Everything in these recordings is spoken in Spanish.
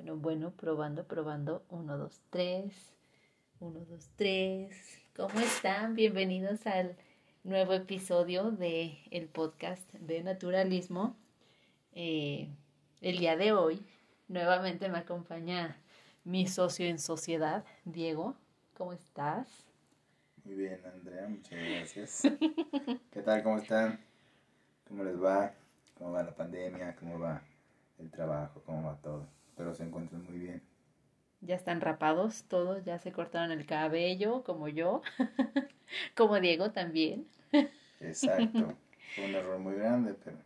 Bueno, bueno, probando, probando. Uno, dos, tres. Uno, dos, tres. ¿Cómo están? Bienvenidos al nuevo episodio de el podcast de naturalismo. Eh, el día de hoy, nuevamente me acompaña mi socio en sociedad, Diego. ¿Cómo estás? Muy bien, Andrea, muchas gracias. ¿Qué tal? ¿Cómo están? ¿Cómo les va? ¿Cómo va la pandemia? ¿Cómo va el trabajo? ¿Cómo va todo? Espero se encuentren muy bien. Ya están rapados todos, ya se cortaron el cabello, como yo, como Diego también. Exacto. Fue un error muy grande, pero...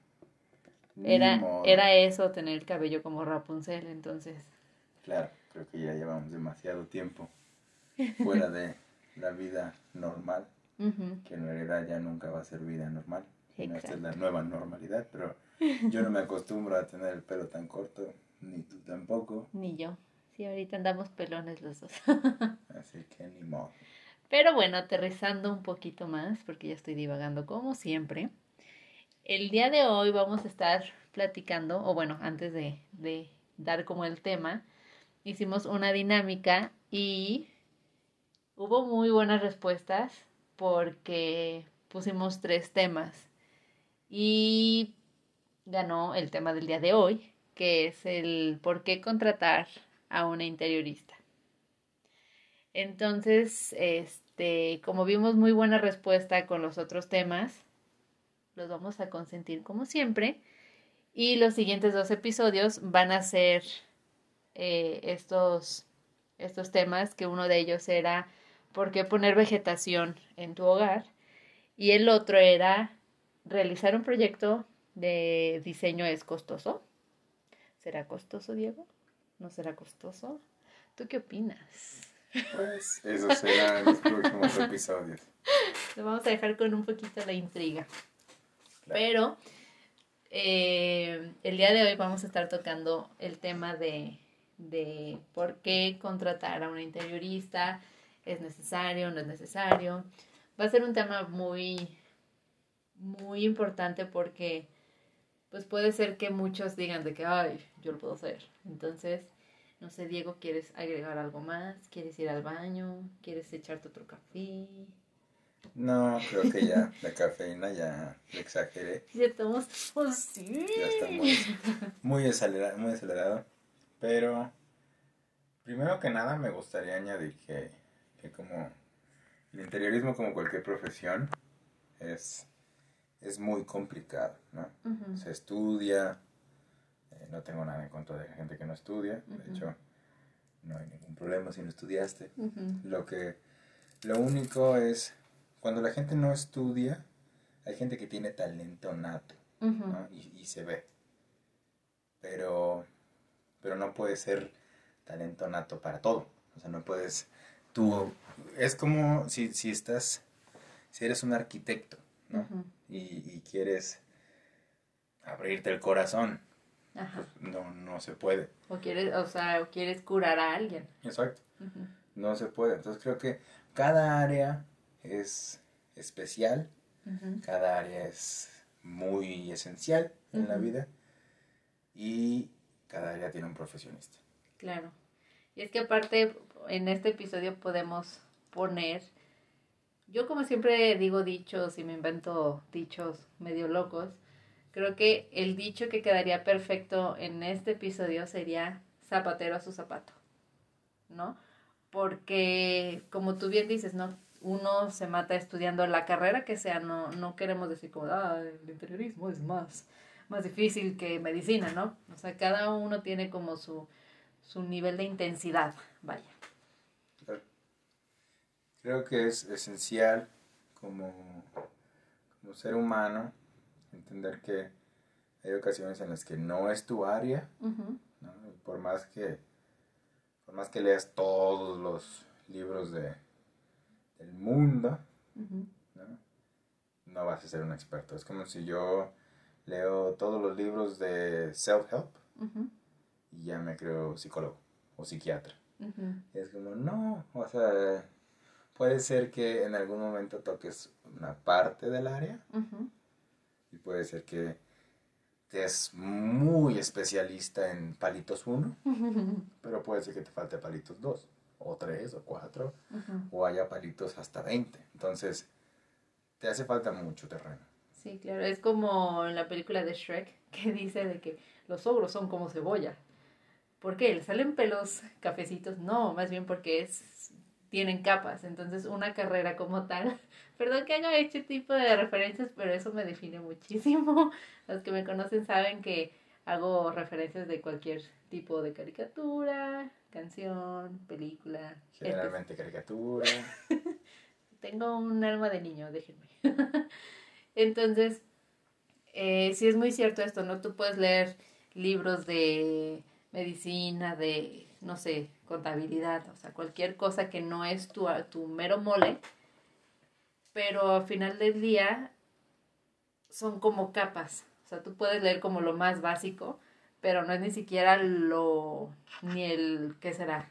Era, era eso, tener el cabello como Rapunzel, entonces. Claro, creo que ya llevamos demasiado tiempo fuera de la vida normal, que en realidad ya nunca va a ser vida normal. esta es la nueva normalidad, pero yo no me acostumbro a tener el pelo tan corto, ni tú tampoco. Ni yo. Sí, ahorita andamos pelones los dos. Así que ni modo. Pero bueno, aterrizando un poquito más, porque ya estoy divagando como siempre. El día de hoy vamos a estar platicando, o bueno, antes de, de dar como el tema, hicimos una dinámica y hubo muy buenas respuestas porque pusimos tres temas y ganó el tema del día de hoy, que es el por qué contratar a una interiorista. Entonces, este, como vimos muy buena respuesta con los otros temas, los vamos a consentir como siempre. Y los siguientes dos episodios van a ser eh, estos, estos temas, que uno de ellos era por qué poner vegetación en tu hogar y el otro era realizar un proyecto de diseño es costoso. ¿Será costoso, Diego? ¿No será costoso? ¿Tú qué opinas? Pues eso será en los próximos episodios. Lo vamos a dejar con un poquito la intriga. Pero eh, el día de hoy vamos a estar tocando el tema de, de por qué contratar a una interiorista, es necesario, no es necesario. Va a ser un tema muy, muy importante porque pues puede ser que muchos digan de que, ay, yo lo puedo hacer. Entonces, no sé, Diego, ¿quieres agregar algo más? ¿Quieres ir al baño? ¿Quieres echarte otro café? No, creo que ya la cafeína ya le exageré. Ya estamos, pues sí. Ya está muy, muy, acelerado, muy acelerado. Pero, primero que nada, me gustaría añadir que, que como el interiorismo, como cualquier profesión, es es muy complicado, ¿no? Se estudia, eh, no tengo nada en contra de la gente que no estudia, de hecho, no hay ningún problema si no estudiaste. Lo que, lo único es, cuando la gente no estudia, hay gente que tiene talento nato, ¿no? y, se ve. Pero, pero no puede ser talento nato para todo. O sea, no puedes, tú, es como si, si estás, si eres un arquitecto, ¿no? y, quieres abrirte el corazón, pues, no, no se puede. O quieres, o sea, o quieres curar a alguien. Exacto. No se puede. Entonces creo que cada área es especial, cada área es muy esencial en la vida y cada área tiene un profesionista. Claro. Y es que aparte en este episodio podemos poner yo como siempre digo dichos y me invento dichos medio locos, creo que el dicho que quedaría perfecto en este episodio sería zapatero a su zapato, ¿no? Porque como tú bien dices, ¿no? Uno se mata estudiando la carrera que sea, no, no queremos decir como, ah, el interiorismo es más, más difícil que medicina, ¿no? O sea, cada uno tiene como su, su nivel de intensidad, vaya creo que es esencial como, como ser humano entender que hay ocasiones en las que no es tu área, por más que por más que leas todos los libros de, del mundo, ¿no? vas a ser un experto. Es como si yo leo todos los libros de self-help y ya me creo psicólogo o psiquiatra. Es como, no, o sea, puede ser que en algún momento toques una parte del área y puede ser que es muy especialista en palitos 1, pero puede ser que te falte palitos 2, o 3, o 4, o haya palitos hasta 20. Entonces, te hace falta mucho terreno. Sí, claro, es como en la película de Shrek, que dice de que los ogros son como cebolla. ¿Por qué? ¿Le salen pelos cafecitos? No, más bien porque es, tienen capas. Entonces, una carrera como tal Perdón que haga este tipo de referencias, pero eso me define muchísimo. Los que me conocen saben que hago referencias de cualquier tipo de caricatura, canción, película. Generalmente caricatura. Tengo un alma de niño, déjenme. Entonces, eh, sí es muy cierto esto, ¿no? Tú puedes leer libros de medicina, de, no sé, contabilidad, o sea, cualquier cosa que no es tu, tu mero mole pero al final del día son como capas. O sea, tú puedes leer como lo más básico, pero no es ni siquiera lo, ni el, ¿qué será?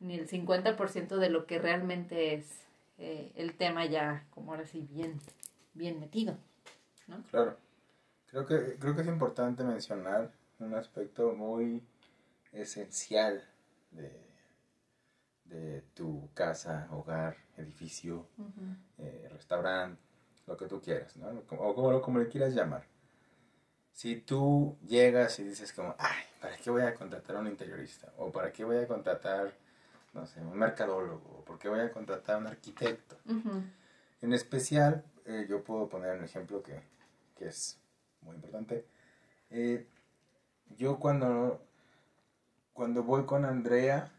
Ni el 50% de lo que realmente es eh, el tema ya, como ahora sí, bien, bien metido, ¿no? Claro. Creo que, creo que es importante mencionar un aspecto muy esencial de, de tu casa, hogar, edificio, eh, restaurante, lo que tú quieras, ¿no? O como, como le quieras llamar. Si tú llegas y dices como, ay, ¿para qué voy a contratar a un interiorista? ¿O para qué voy a contratar, no sé, un mercadólogo? ¿O por qué voy a contratar a un arquitecto? En especial, eh, yo puedo poner un ejemplo que, que es muy importante. Eh, yo cuando, cuando voy con Andrea,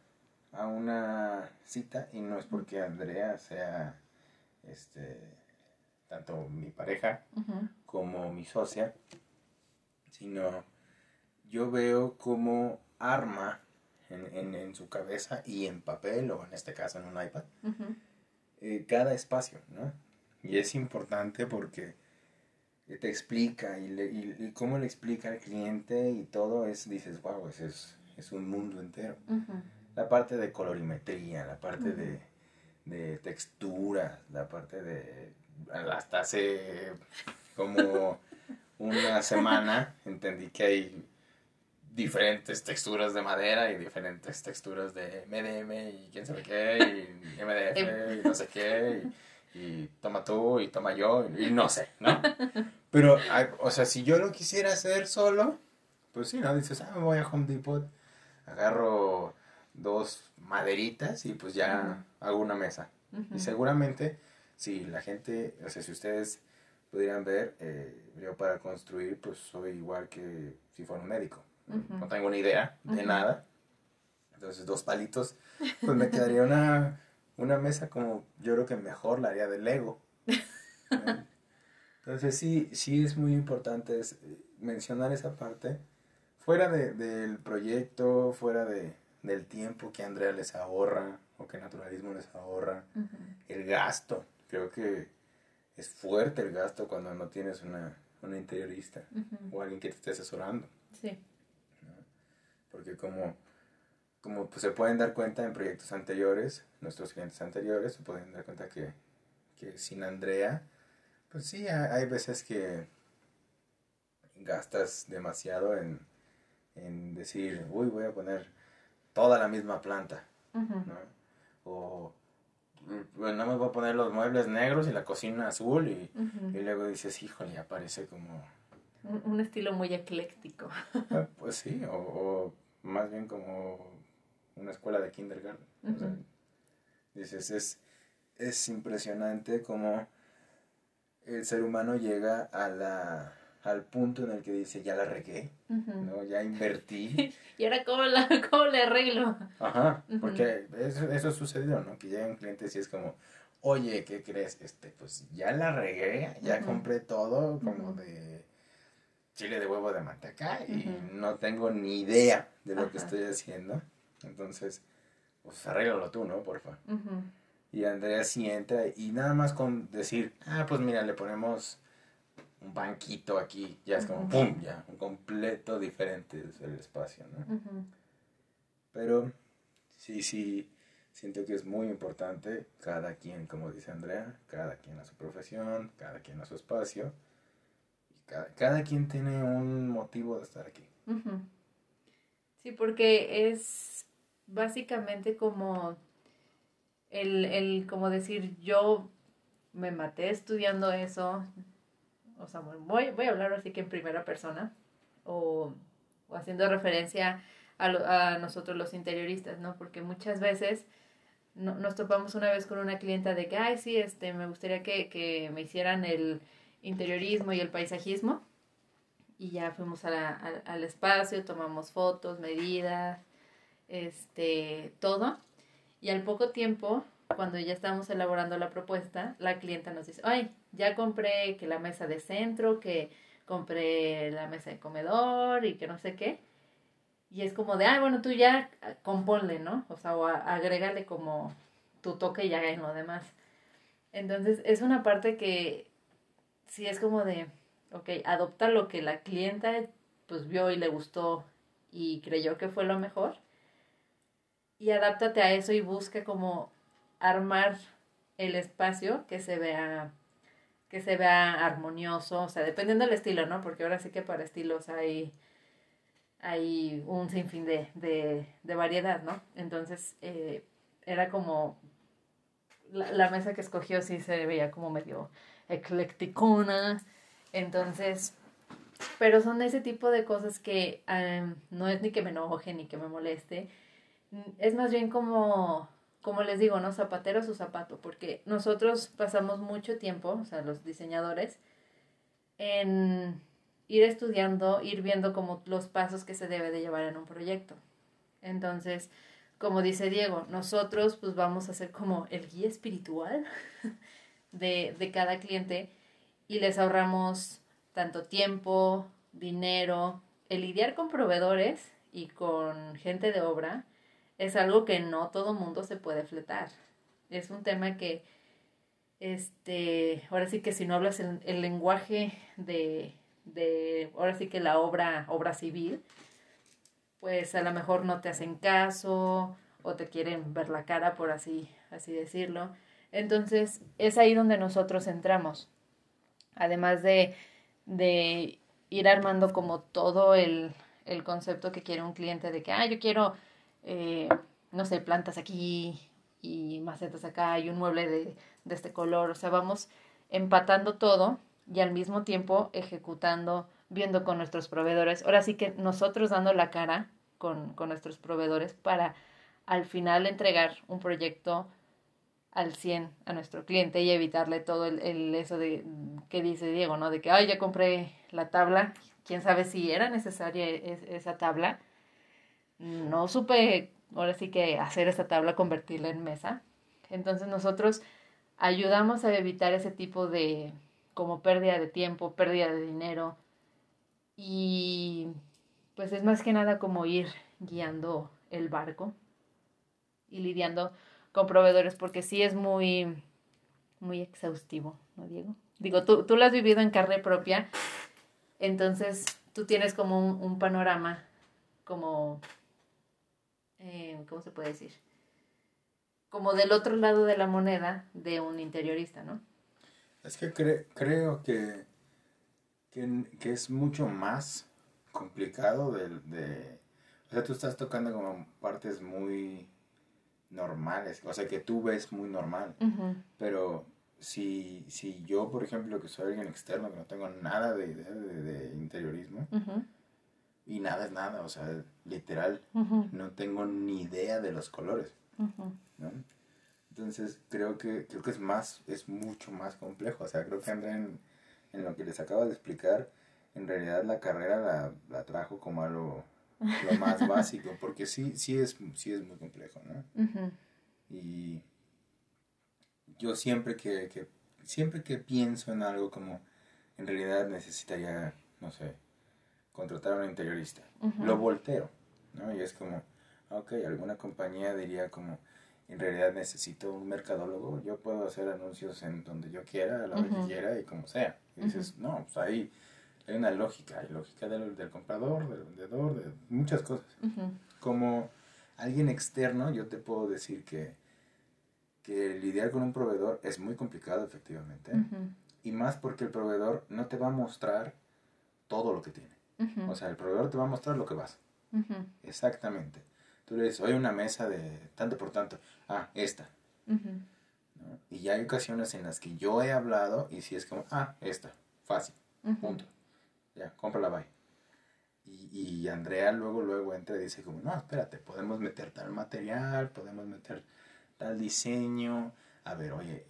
a una cita y no es porque Andrea sea este tanto mi pareja como mi socia, sino yo veo como arma en, en, su cabeza y en papel o en este caso en un iPad eh, cada espacio, ¿no? Y es importante porque te explica y, le, y, cómo le explica al cliente y todo es, dices, wow, es, es un mundo entero la parte de colorimetría, la parte de, de textura, la parte de... Hasta hace como una semana entendí que hay diferentes texturas de madera y diferentes texturas de MDM y quién sabe qué, y MDF em. y no sé qué, y, toma tú y toma yo, y, no sé, ¿no? Pero, o sea, si yo lo quisiera hacer solo, pues sí, ¿no? Dices, ah, me voy a Home Depot, agarro dos maderitas y pues ya hago una mesa. Y seguramente, si la gente, o sea, si ustedes pudieran ver, eh, yo para construir, pues soy igual que si fuera un médico. No tengo ni idea de nada. Entonces, dos palitos, pues me quedaría una, una mesa como yo creo que mejor la haría de Lego. Entonces, sí, sí es muy importante eh, mencionar esa parte. Fuera de, del proyecto, fuera de, del tiempo que Andrea les ahorra o que Naturalismo les ahorra, el gasto. Creo que es fuerte el gasto cuando no tienes una, una interiorista o alguien que te esté asesorando. Sí. Porque como, como pues, se pueden dar cuenta en proyectos anteriores, nuestros clientes anteriores, se pueden dar cuenta que, que sin Andrea, pues sí, hay veces que gastas demasiado en, en decir, uy, voy a poner toda la misma planta. ¿no? O bueno, no me voy a poner los muebles negros y la cocina azul y, y luego dices, híjole, ya parece como... Un, estilo muy ecléctico. Ah, pues sí, o, más bien como una escuela de kindergarten. dices, es, es impresionante cómo el ser humano llega a la al punto en el que dice, ya la regué, ¿no? Ya invertí. ¿Y ahora cómo, la, cómo le arreglo? Ajá, porque eso, eso sucedió, ¿no? Que llegan clientes y es como, oye, ¿qué crees? Este, pues ya la regué, ya compré todo como de chile de huevo de manteca y no tengo ni idea de lo que estoy haciendo. Entonces, pues arréglalo tú, ¿no? Porfa. Y Andrea sí entra y nada más con decir, ah, pues mira, le ponemos un banquito aquí, ya es como, ¡pum! Ya, un completo diferente es el espacio, ¿no? Pero sí, sí, siento que es muy importante, cada quien, como dice Andrea, cada quien a su profesión, cada quien a su espacio, y cada, quien tiene un motivo de estar aquí. Sí, porque es básicamente como el, el, como decir, yo me maté estudiando eso, o sea, voy, voy a hablar así que en primera persona, o, o haciendo referencia a, a, nosotros los interioristas, ¿no? Porque muchas veces no, nos topamos una vez con una clienta de que, ay, sí, este, me gustaría que, que me hicieran el interiorismo y el paisajismo. Y ya fuimos a al espacio, tomamos fotos, medidas, este, todo. Y al poco tiempo, cuando ya estábamos elaborando la propuesta, la clienta nos dice, ay, ya compré que la mesa de centro, que compré la mesa de comedor y que no sé qué. Y es como de, ah, bueno, tú ya componle, ¿no? O sea, o agrégale como tu toque ya en lo demás. Entonces, es una parte que sí es como de, ok, adopta lo que la clienta pues vio y le gustó y creyó que fue lo mejor. Y adáptate a eso y busca como armar el espacio que se vea que se vea armonioso, o sea, dependiendo del estilo, ¿no? Porque ahora sí que para estilos hay hay un sinfín de, de, de variedad, ¿no? Entonces, eh, era como, la, mesa que escogió sí se veía como medio eclecticona, entonces, pero son ese tipo de cosas que em, no es ni que me enoje ni que me moleste, es más bien como, como les digo, ¿no? Zapatero su zapato, porque nosotros pasamos mucho tiempo, o sea, los diseñadores, en ir estudiando, ir viendo como los pasos que se debe de llevar en un proyecto. Entonces, como dice Diego, nosotros pues vamos a ser como el guía espiritual de, de cada cliente y les ahorramos tanto tiempo, dinero, el lidiar con proveedores y con gente de obra es algo que no todo mundo se puede fletar. Es un tema que, este, ahora sí que si no hablas el lenguaje de, de, ahora sí que la obra, obra civil, pues a lo mejor no te hacen caso o te quieren ver la cara, por así, así decirlo. Entonces, es ahí donde nosotros entramos. Además de, de ir armando como todo el, el, concepto que quiere un cliente de que, ah, yo quiero, eh, no sé, plantas aquí y macetas acá y un mueble de, de este color. O sea, vamos empatando todo y al mismo tiempo ejecutando, viendo con nuestros proveedores. Ahora sí que nosotros dando la cara con, con nuestros proveedores para al final entregar un proyecto al 100 a nuestro cliente y evitarle todo el, el, eso de que dice Diego, ¿no? De que, ay, ya compré la tabla, quién sabe si era necesaria esa tabla. No supe, ahora sí que hacer esa tabla, convertirla en mesa. Entonces nosotros ayudamos a evitar ese tipo de, como pérdida de tiempo, pérdida de dinero. Y pues es más que nada como ir guiando el barco y lidiando con proveedores porque sí es muy, muy exhaustivo, ¿no, Diego? Digo, tú, tú lo has vivido en carne propia, entonces tú tienes como un, panorama, como, eh, ¿cómo se puede decir? Como del otro lado de la moneda de un interiorista, ¿no? Es que creo que, que, es mucho más complicado de, de... O sea, tú estás tocando como partes muy normales, o sea, que tú ves muy normal. Pero si, si yo, por ejemplo, que soy alguien externo, que no tengo nada de idea de, interiorismo, y nada es nada, o sea, literal, no tengo ni idea de los colores. ¿no? Entonces creo que, creo que es más, es mucho más complejo. O sea, creo que André en, en lo que les acabo de explicar, en realidad la carrera la, la trajo como algo lo más básico, porque sí, sí es, sí es muy complejo, ¿no? Y yo siempre que, que, siempre que pienso en algo como en realidad necesitaría, no sé, contratar a un interiorista, lo volteo, ¿no? Y es como, ok, alguna compañía diría como, en realidad necesito un mercadólogo, yo puedo hacer anuncios en donde yo quiera, a la hora que quiera y como sea. Y dices, no, pues ahí hay una lógica, hay lógica del, del comprador, del vendedor, de muchas cosas. Como alguien externo, yo te puedo decir que, que lidiar con un proveedor es muy complicado, efectivamente. Y más porque el proveedor no te va a mostrar todo lo que tiene. O sea, el proveedor te va a mostrar lo que vas. Exactamente. Tú le dices, oye, una mesa de tanto por tanto. Ah, esta. ujú. ¿no? Y ya hay ocasiones en las que yo he hablado y si es como, ah, esta. Fácil. Punto. Ya, cómprala, bye. Y, y Andrea luego, luego entra y dice como, no, espérate, podemos meter tal material, podemos meter tal diseño. A ver, oye,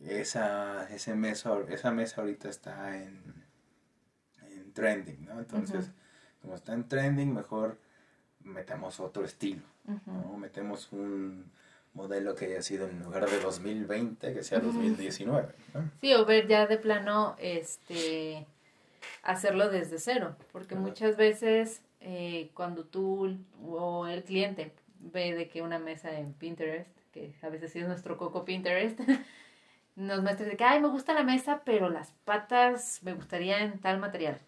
esa, ese mesa, esa mesa ahorita está en trending, ¿no? Entonces, como está en trending, mejor metemos otro estilo. ¿no? Metemos un modelo que haya sido en lugar de 2020, que sea Ujú. 2019, ¿no? Sí, o ver ya de plano, este, hacerlo desde cero, porque muchas veces eh, cuando tú o el cliente ve de que una mesa en Pinterest, que a veces sí es nuestro coco Pinterest, nos muestra de que, ay, me gusta la mesa, pero las patas me gustaría en tal material.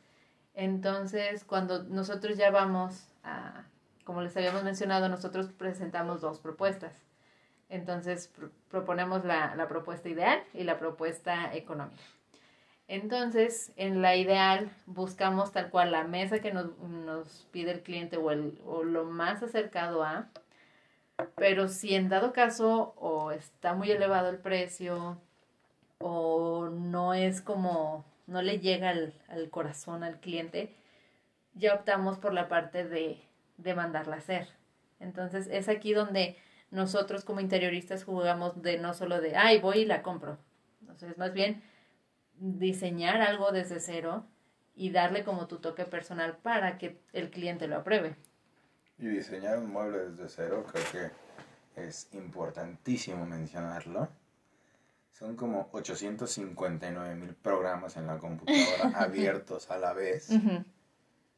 Entonces, cuando nosotros ya vamos a, como les habíamos mencionado, nosotros presentamos dos propuestas. Entonces, pro- proponemos la, la propuesta ideal y la propuesta económica. Entonces, en la ideal buscamos tal cual la mesa que nos, nos pide el cliente o, el, o lo más acercado a, pero si en dado caso o está muy elevado el precio o no es como, no le llega al, al corazón al cliente, ya optamos por la parte de, de mandarla a hacer. Entonces, es aquí donde nosotros como interioristas jugamos de no solo de, ay, voy y la compro. Entonces, más bien diseñar algo desde cero y darle como tu toque personal para que el cliente lo apruebe. Y diseñar un mueble desde cero creo que es importantísimo mencionarlo. Son como 859 mil programas en la computadora abiertos a la vez.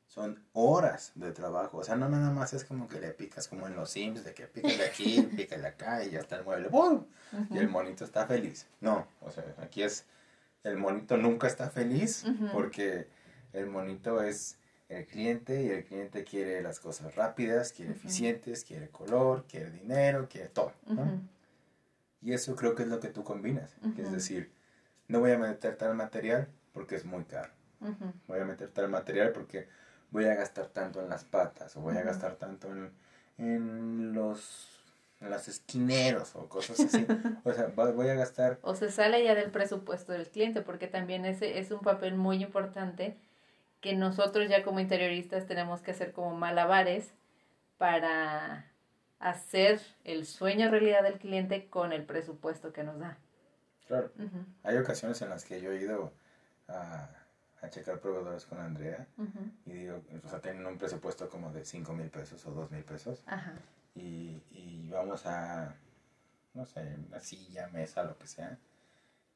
Son horas de trabajo. O sea, no nada más es como que le picas como en los Sims, de que pícale aquí, pícale acá y ya está el mueble. ¡Bum! Y el monito está feliz. No, o sea, aquí es, el monito nunca está feliz porque el monito es el cliente y el cliente quiere las cosas rápidas, quiere eficientes, quiere color, quiere dinero, quiere todo. ¿no? Y eso creo que es lo que tú combinas. es decir, no voy a meter tal material porque es muy caro. Voy a meter tal material porque voy a gastar tanto en las patas o voy a gastar tanto en, en los en los esquineros o cosas así. o sea, voy a gastar O se sale ya del presupuesto del cliente, porque también ese es un papel muy importante que nosotros ya como interioristas tenemos que hacer como malabares para hacer el sueño realidad del cliente con el presupuesto que nos da. Claro, Ujú, hay ocasiones en las que yo he ido a, a checar proveedores con Andrea ujú, y digo, o sea, tienen un presupuesto como de 5 mil pesos o 2 mil pesos Ajá. y, y vamos a, no sé, una silla, mesa, lo que sea,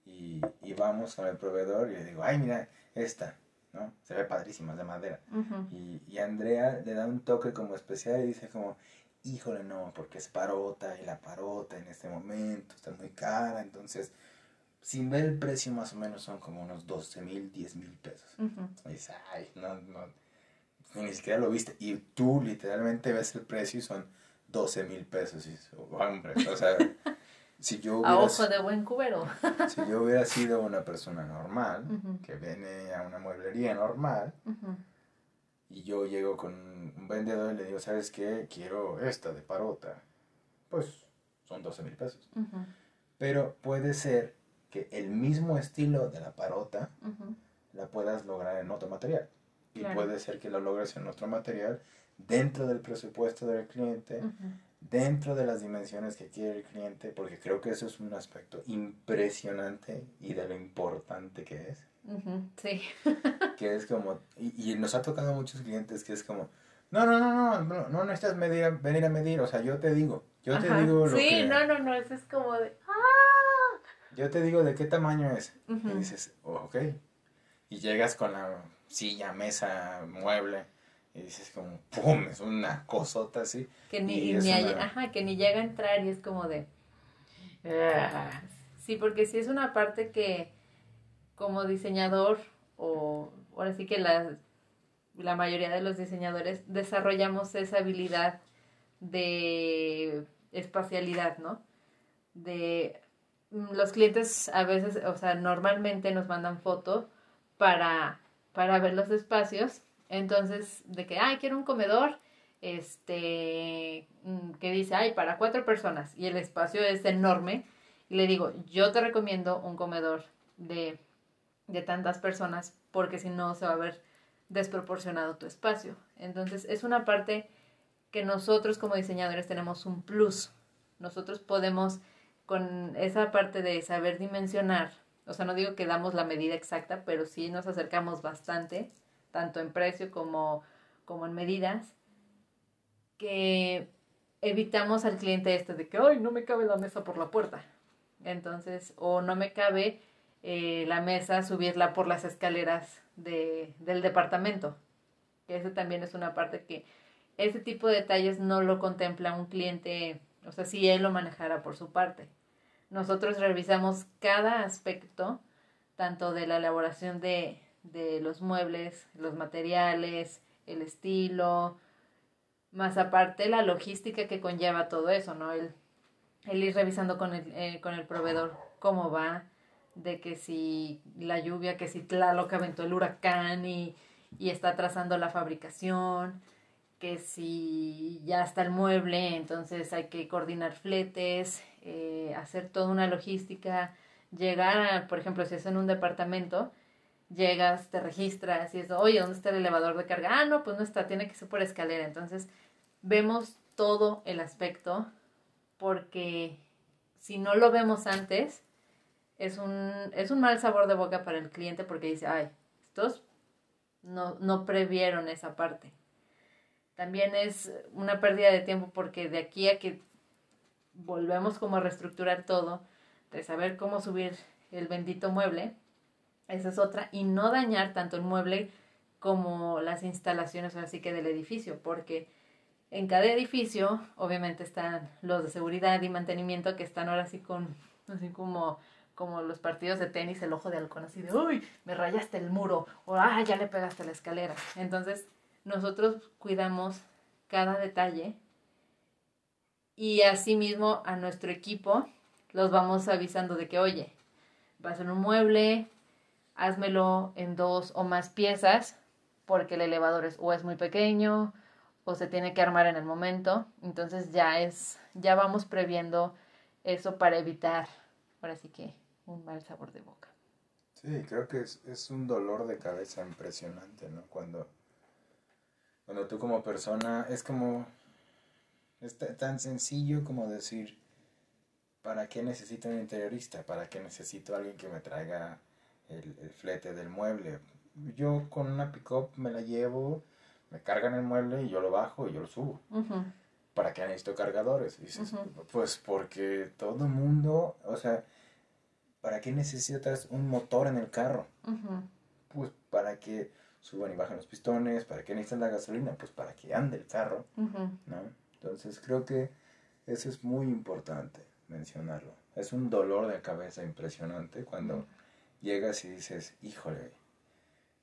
y, y vamos con el proveedor y le digo, ay, mira, esta, ¿no? Se ve padrísima, es de madera. ujú, Y, y Andrea le da un toque como especial y dice como, híjole, no, porque es parota y la parota en este momento está muy cara, entonces, sin ver el precio más o menos son como unos 12 mil, 10 mil pesos. ujú. Y dice, ay, no, no, ni siquiera lo viste. Y tú literalmente ves el precio y son 12 mil pesos. Y dices, hombre, o sea, si yo A hubiera, ojo de buen cubero. si yo hubiera sido una persona normal, que viene a una mueblería normal, Ujú, y yo llego con un vendedor y le digo, ¿sabes qué? Quiero esta de parota. Pues son 12 mil pesos. ujú, Pero puede ser que el mismo estilo de la parota ujú. la puedas lograr en otro material. Y Claro. puede ser que la logres en otro material dentro del presupuesto del cliente, Ujú. dentro de las dimensiones que quiere el cliente, porque creo que eso es un aspecto impresionante y de lo importante que es. Ujú, Sí. Que es como, y, y nos ha tocado a muchos clientes que es como, no, no, no, no, no, no necesitas medir, venir a medir, o sea, yo te digo, yo te digo lo Sí, que, no, no, no, eso es como de... ¡Ah! yo te digo de qué tamaño es. Y dices, oh, ok. Y llegas con la silla, mesa, mueble. Y dices como, ¡pum! Es una cosota así. Que ni, Y ni hay- una- ajá, que ni llega a entrar y es como de... "Ah". Sí, porque sí es una parte que como diseñador o ahora sí que la, la mayoría de los diseñadores desarrollamos esa habilidad de espacialidad, ¿no? De mm, los clientes a veces, o sea, normalmente nos mandan foto para para ver los espacios. Entonces, de que, ay, quiero un comedor, este, mm, que dice, ay, para cuatro personas y el espacio es enorme. Y le digo, yo te recomiendo un comedor de, de tantas personas porque si no se va a ver desproporcionado tu espacio. Entonces, es una parte que nosotros como diseñadores tenemos un plus. Nosotros podemos, con esa parte de saber dimensionar, o sea, no digo que damos la medida exacta, pero sí nos acercamos bastante, tanto en precio como, como en medidas, que evitamos al cliente este de que, ay, no me cabe la mesa por la puerta. Entonces, o no me cabe eh, la mesa subirla por las escaleras de, del departamento. Ese también es una parte que ese tipo de detalles no lo contempla un cliente, o sea, si él lo manejara por su parte. Nosotros revisamos cada aspecto, tanto de la elaboración de, de los muebles, los materiales, el estilo, más aparte la logística que conlleva todo eso, ¿no? El, el ir revisando con el, eh, con el proveedor cómo va, de que si la lluvia, que si Tlaloc aventó el huracán y, y está trazando la fabricación, que si ya está el mueble, entonces hay que coordinar fletes, eh, hacer toda una logística, llegar, a, por ejemplo, si es en un departamento, llegas, te registras y es, oye, ¿dónde está el elevador de carga? Ah, no, pues no está, tiene que ser por escalera. Entonces, vemos todo el aspecto porque si no lo vemos antes, es un, es un mal sabor de boca para el cliente porque dice, ay, estos no, no previeron esa parte también es una pérdida de tiempo porque de aquí a que volvemos como a reestructurar todo, de saber cómo subir el bendito mueble, esa es otra, y no dañar tanto el mueble como las instalaciones así que del edificio, porque en cada edificio obviamente están los de seguridad y mantenimiento que están ahora sí con, así como como los partidos de tenis, el ojo de halcón, así de, uy, me rayaste el muro, o, ah, ya le pegaste la escalera. Entonces, nosotros cuidamos cada detalle y asimismo a nuestro equipo los vamos avisando de que, oye, vas en un mueble, házmelo en dos o más piezas porque el elevador es o es muy pequeño o se tiene que armar en el momento. Entonces ya es, ya vamos previendo eso para evitar, ahora sí que, un mal sabor de boca. Sí, creo que es, es un dolor de cabeza impresionante, ¿no? Cuando cuando tú como persona es como, es tan sencillo como decir, ¿para qué necesito un interiorista? ¿Para qué necesito alguien que me traiga el, flete del mueble? Yo con una pick-up me la llevo, me cargan el mueble y yo lo bajo y yo lo subo. ¿Para qué necesito cargadores? Pues porque todo el mundo, o sea, ¿para qué necesitas un motor en el carro? Pues para que suban y bajan los pistones, ¿para qué necesitan la gasolina? Pues para que ande el carro, ¿no? Entonces creo que eso es muy importante mencionarlo. Es un dolor de cabeza impresionante cuando llegas y dices, híjole,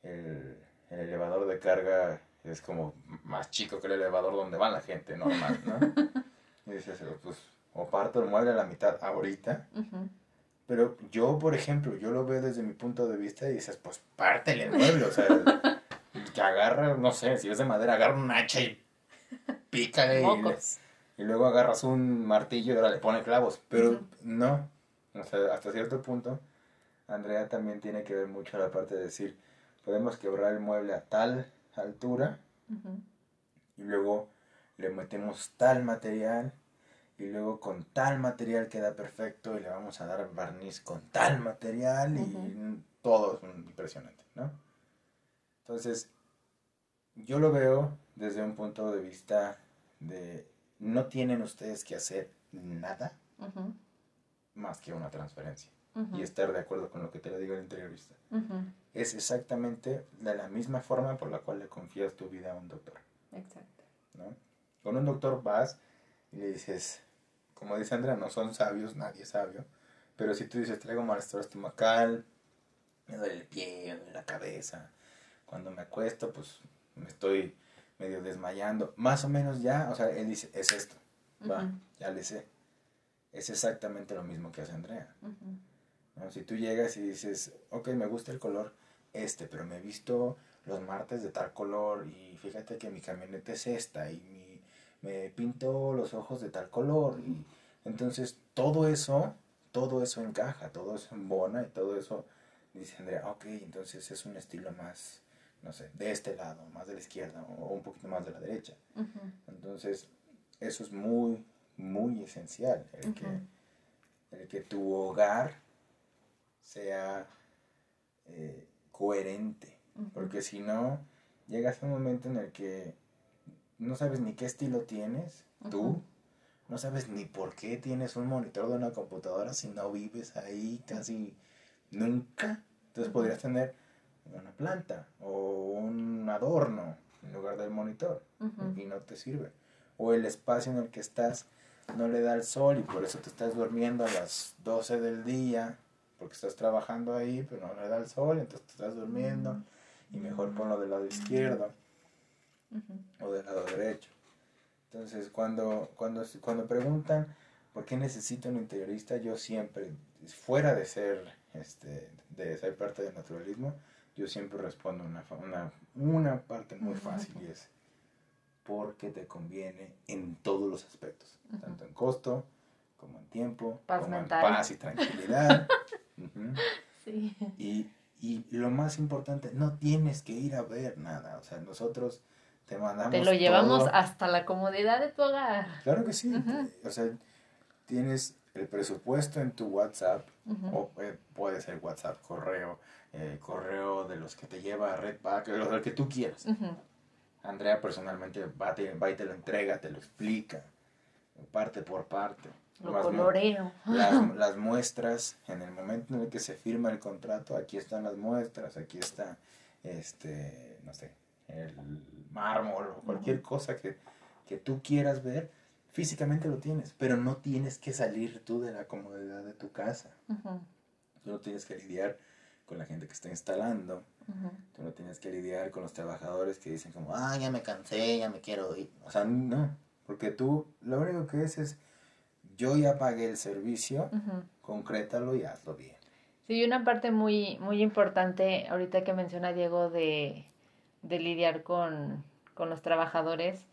el, elevador de carga es como más chico que el elevador donde va la gente normal, ¿no? y dices, pues, o parto el mueble a la mitad ahorita, pero yo, por ejemplo, yo lo veo desde mi punto de vista y dices, pues pártele el mueble, o sea, que agarra, no sé, si es de madera, agarra un hacha y pica y, y, luego agarras un martillo y ahora le pone clavos, pero no, o sea, hasta cierto punto, Andrea también tiene que ver mucho la parte de decir, podemos quebrar el mueble a tal altura y luego le metemos tal material y luego con tal material queda perfecto y le vamos a dar barniz con tal material y todo es impresionante, ¿no? Entonces, yo lo veo desde un punto de vista de no tienen ustedes que hacer nada más que una transferencia y estar de acuerdo con lo que te lo diga el interiorista. Es exactamente de la misma forma por la cual le confías tu vida a un doctor. Exacto. ¿no? Con un doctor vas y le dices, como dice Andrea, no son sabios, nadie es sabio. Pero si tú dices, traigo malestar estomacal, me duele el pie, me duele la cabeza. Cuando me acuesto, pues me estoy medio desmayando. Más o menos ya, o sea, él dice, es esto. Va, ya le sé. Es exactamente lo mismo que hace Andrea. Si tú llegas y dices, ok, me gusta el color, este, pero me he visto los martes de tal color y fíjate que mi camioneta es esta y mi, me pinto los ojos de tal color y entonces todo eso, todo eso encaja, todo eso embona y todo eso dice Andrea, ok, entonces es un estilo más, no sé, de este lado, más de la izquierda o un poquito más de la derecha. Entonces eso es muy, muy esencial, el, que, el que tu hogar sea eh, coherente, porque si no, llegas a un momento en el que no sabes ni qué estilo tienes, tú, no sabes ni por qué tienes un monitor de una computadora si no vives ahí casi nunca. Entonces podrías tener una planta o un adorno en lugar del monitor y no te sirve. O el espacio en el que estás no le da el sol y por eso te estás durmiendo a las 12 del día porque estás trabajando ahí, pero no le da el sol, entonces te estás durmiendo y mejor ponlo del lado izquierdo o del lado derecho. Entonces, cuando, cuando, cuando preguntan por qué necesito un interiorista, yo siempre, fuera de ser, este, de ser parte del naturalismo, yo siempre respondo una, una, una parte muy fácil y es porque te conviene en todos los aspectos, tanto en costo, como en tiempo, como en paz y tranquilidad. sí. y, y lo más importante, no tienes que ir a ver nada. O sea, nosotros te mandamos. Te lo llevamos hasta la comodidad de tu hogar. Claro que sí. O sea, tienes el presupuesto en tu WhatsApp, o puede ser WhatsApp, correo, eh, correo de los que te lleva a Redpack, lo que tú quieras. Andrea personalmente va, te, va y te lo entrega, te lo explica, parte por parte. Lo las, coloreo. Las, muestras, en el momento en el que se firma el contrato, aquí están las muestras, aquí está, este, no sé, el mármol o cualquier cosa que, que tú quieras ver, físicamente lo tienes, pero no tienes que salir tú de la comodidad de tu casa. Tú no tienes que lidiar con la gente que está instalando, tú no tienes que lidiar con los trabajadores que dicen como, ah, ya me cansé, ya me quiero ir. O sea, no, porque tú lo único que es es yo ya pagué el servicio, concrétalo y hazlo bien. Sí, una parte muy, muy importante ahorita que menciona Diego de, lidiar con, los trabajadores,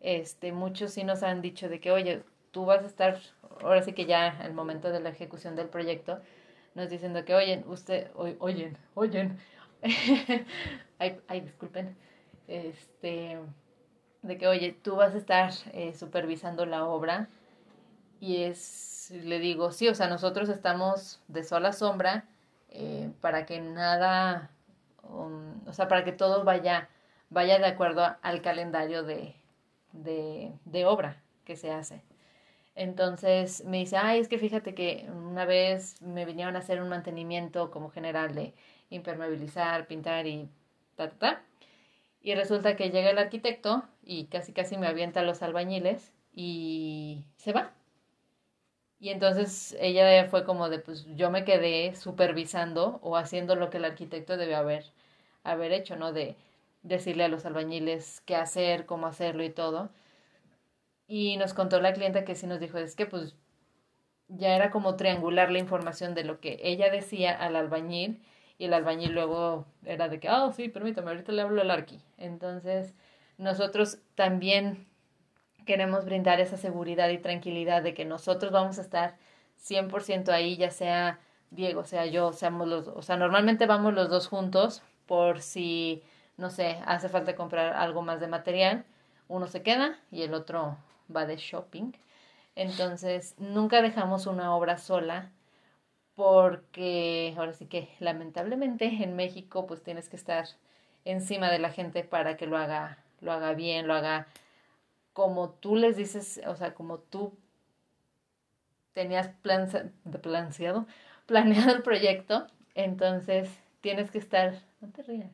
este, muchos sí nos han dicho de que, oye, tú vas a estar, ahora sí que ya el momento de la ejecución del proyecto, nos diciendo que, oye, usted, oyen, oyen, ay, ay, disculpen, este, de que, oye, tú vas a estar eh, supervisando la obra, y es, le digo, sí, o sea, nosotros estamos de sola sombra eh, para que nada, um, o sea, para que todo vaya, vaya de acuerdo al calendario de, de, obra que se hace. Entonces me dice, ay, es que fíjate que una vez me vinieron a hacer un mantenimiento como general de impermeabilizar, pintar y ta, ta, ta. Y resulta que llega el arquitecto y casi casi me avienta los albañiles y se va. Y entonces ella fue como de, pues yo me quedé supervisando o haciendo lo que el arquitecto debe haber, haber hecho, ¿no? De decirle a los albañiles qué hacer, cómo hacerlo y todo. Y nos contó la clienta que sí nos dijo, es que pues ya era como triangular la información de lo que ella decía al albañil y el albañil luego era de que, oh, sí, permítame, ahorita le hablo al arqui. Entonces, nosotros también queremos brindar esa seguridad y tranquilidad de que nosotros vamos a estar 100% ahí, ya sea Diego, sea yo, seamos los, o sea, normalmente vamos los dos juntos por si, no sé, hace falta comprar algo más de material, uno se queda y el otro va de shopping. Entonces, nunca dejamos una obra sola porque ahora sí que lamentablemente en México pues tienes que estar encima de la gente para que lo haga lo haga bien, lo haga como tú les dices, o sea, como tú tenías plan, planeado, planeado el proyecto, entonces tienes que estar, no te rías,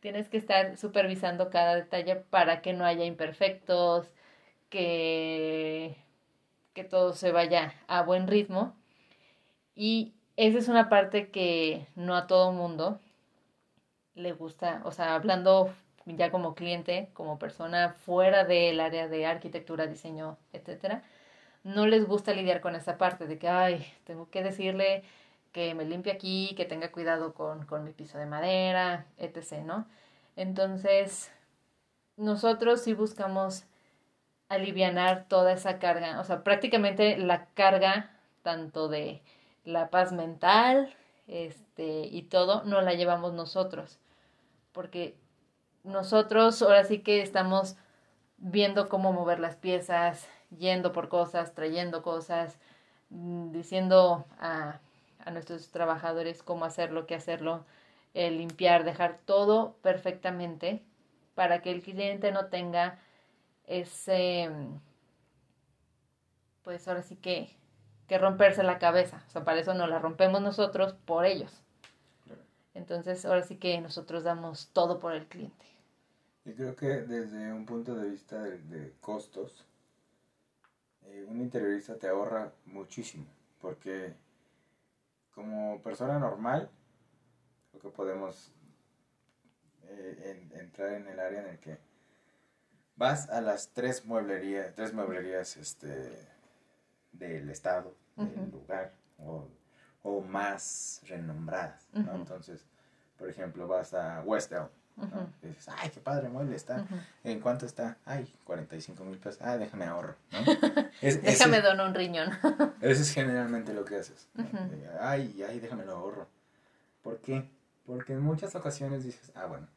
tienes que estar supervisando cada detalle para que no haya imperfectos, que, que todo se vaya a buen ritmo. Y esa es una parte que no a todo mundo le gusta, o sea, hablando ya como cliente, como persona fuera del área de arquitectura, diseño, etcétera, no les gusta lidiar con esa parte de que, ay, tengo que decirle que me limpie aquí, que tenga cuidado con, con mi piso de madera, etc., ¿no? Entonces, nosotros sí buscamos alivianar toda esa carga, o sea, prácticamente la carga tanto de la paz mental, este, y todo, no la llevamos nosotros, porque nosotros ahora sí que estamos viendo cómo mover las piezas, yendo por cosas, trayendo cosas, mm, diciendo a a nuestros trabajadores cómo hacerlo, qué hacerlo, limpiar, dejar todo perfectamente para que el cliente no tenga ese, pues ahora sí que, que romperse la cabeza. O sea, para eso no la rompemos nosotros por ellos. Entonces, ahora sí que nosotros damos todo por el cliente. Y creo que desde un punto de vista de, costos, eh, un interiorista te ahorra muchísimo, porque como persona normal, creo que podemos eh, entrar en el área en el que vas a las tres mueblerías, tres mueblerías este, del estado, del lugar, o, más renombradas, Entonces, por ejemplo, vas a West dices, ay, qué padre mueble está. ¿En cuánto está? Ay, 45 mil pesos. Ah, déjame ahorro, ¿no? déjame donar un riñón. eso es generalmente lo que haces. Ay, ay, déjame lo ahorro. ¿Por qué? Porque en muchas ocasiones dices, ah, bueno,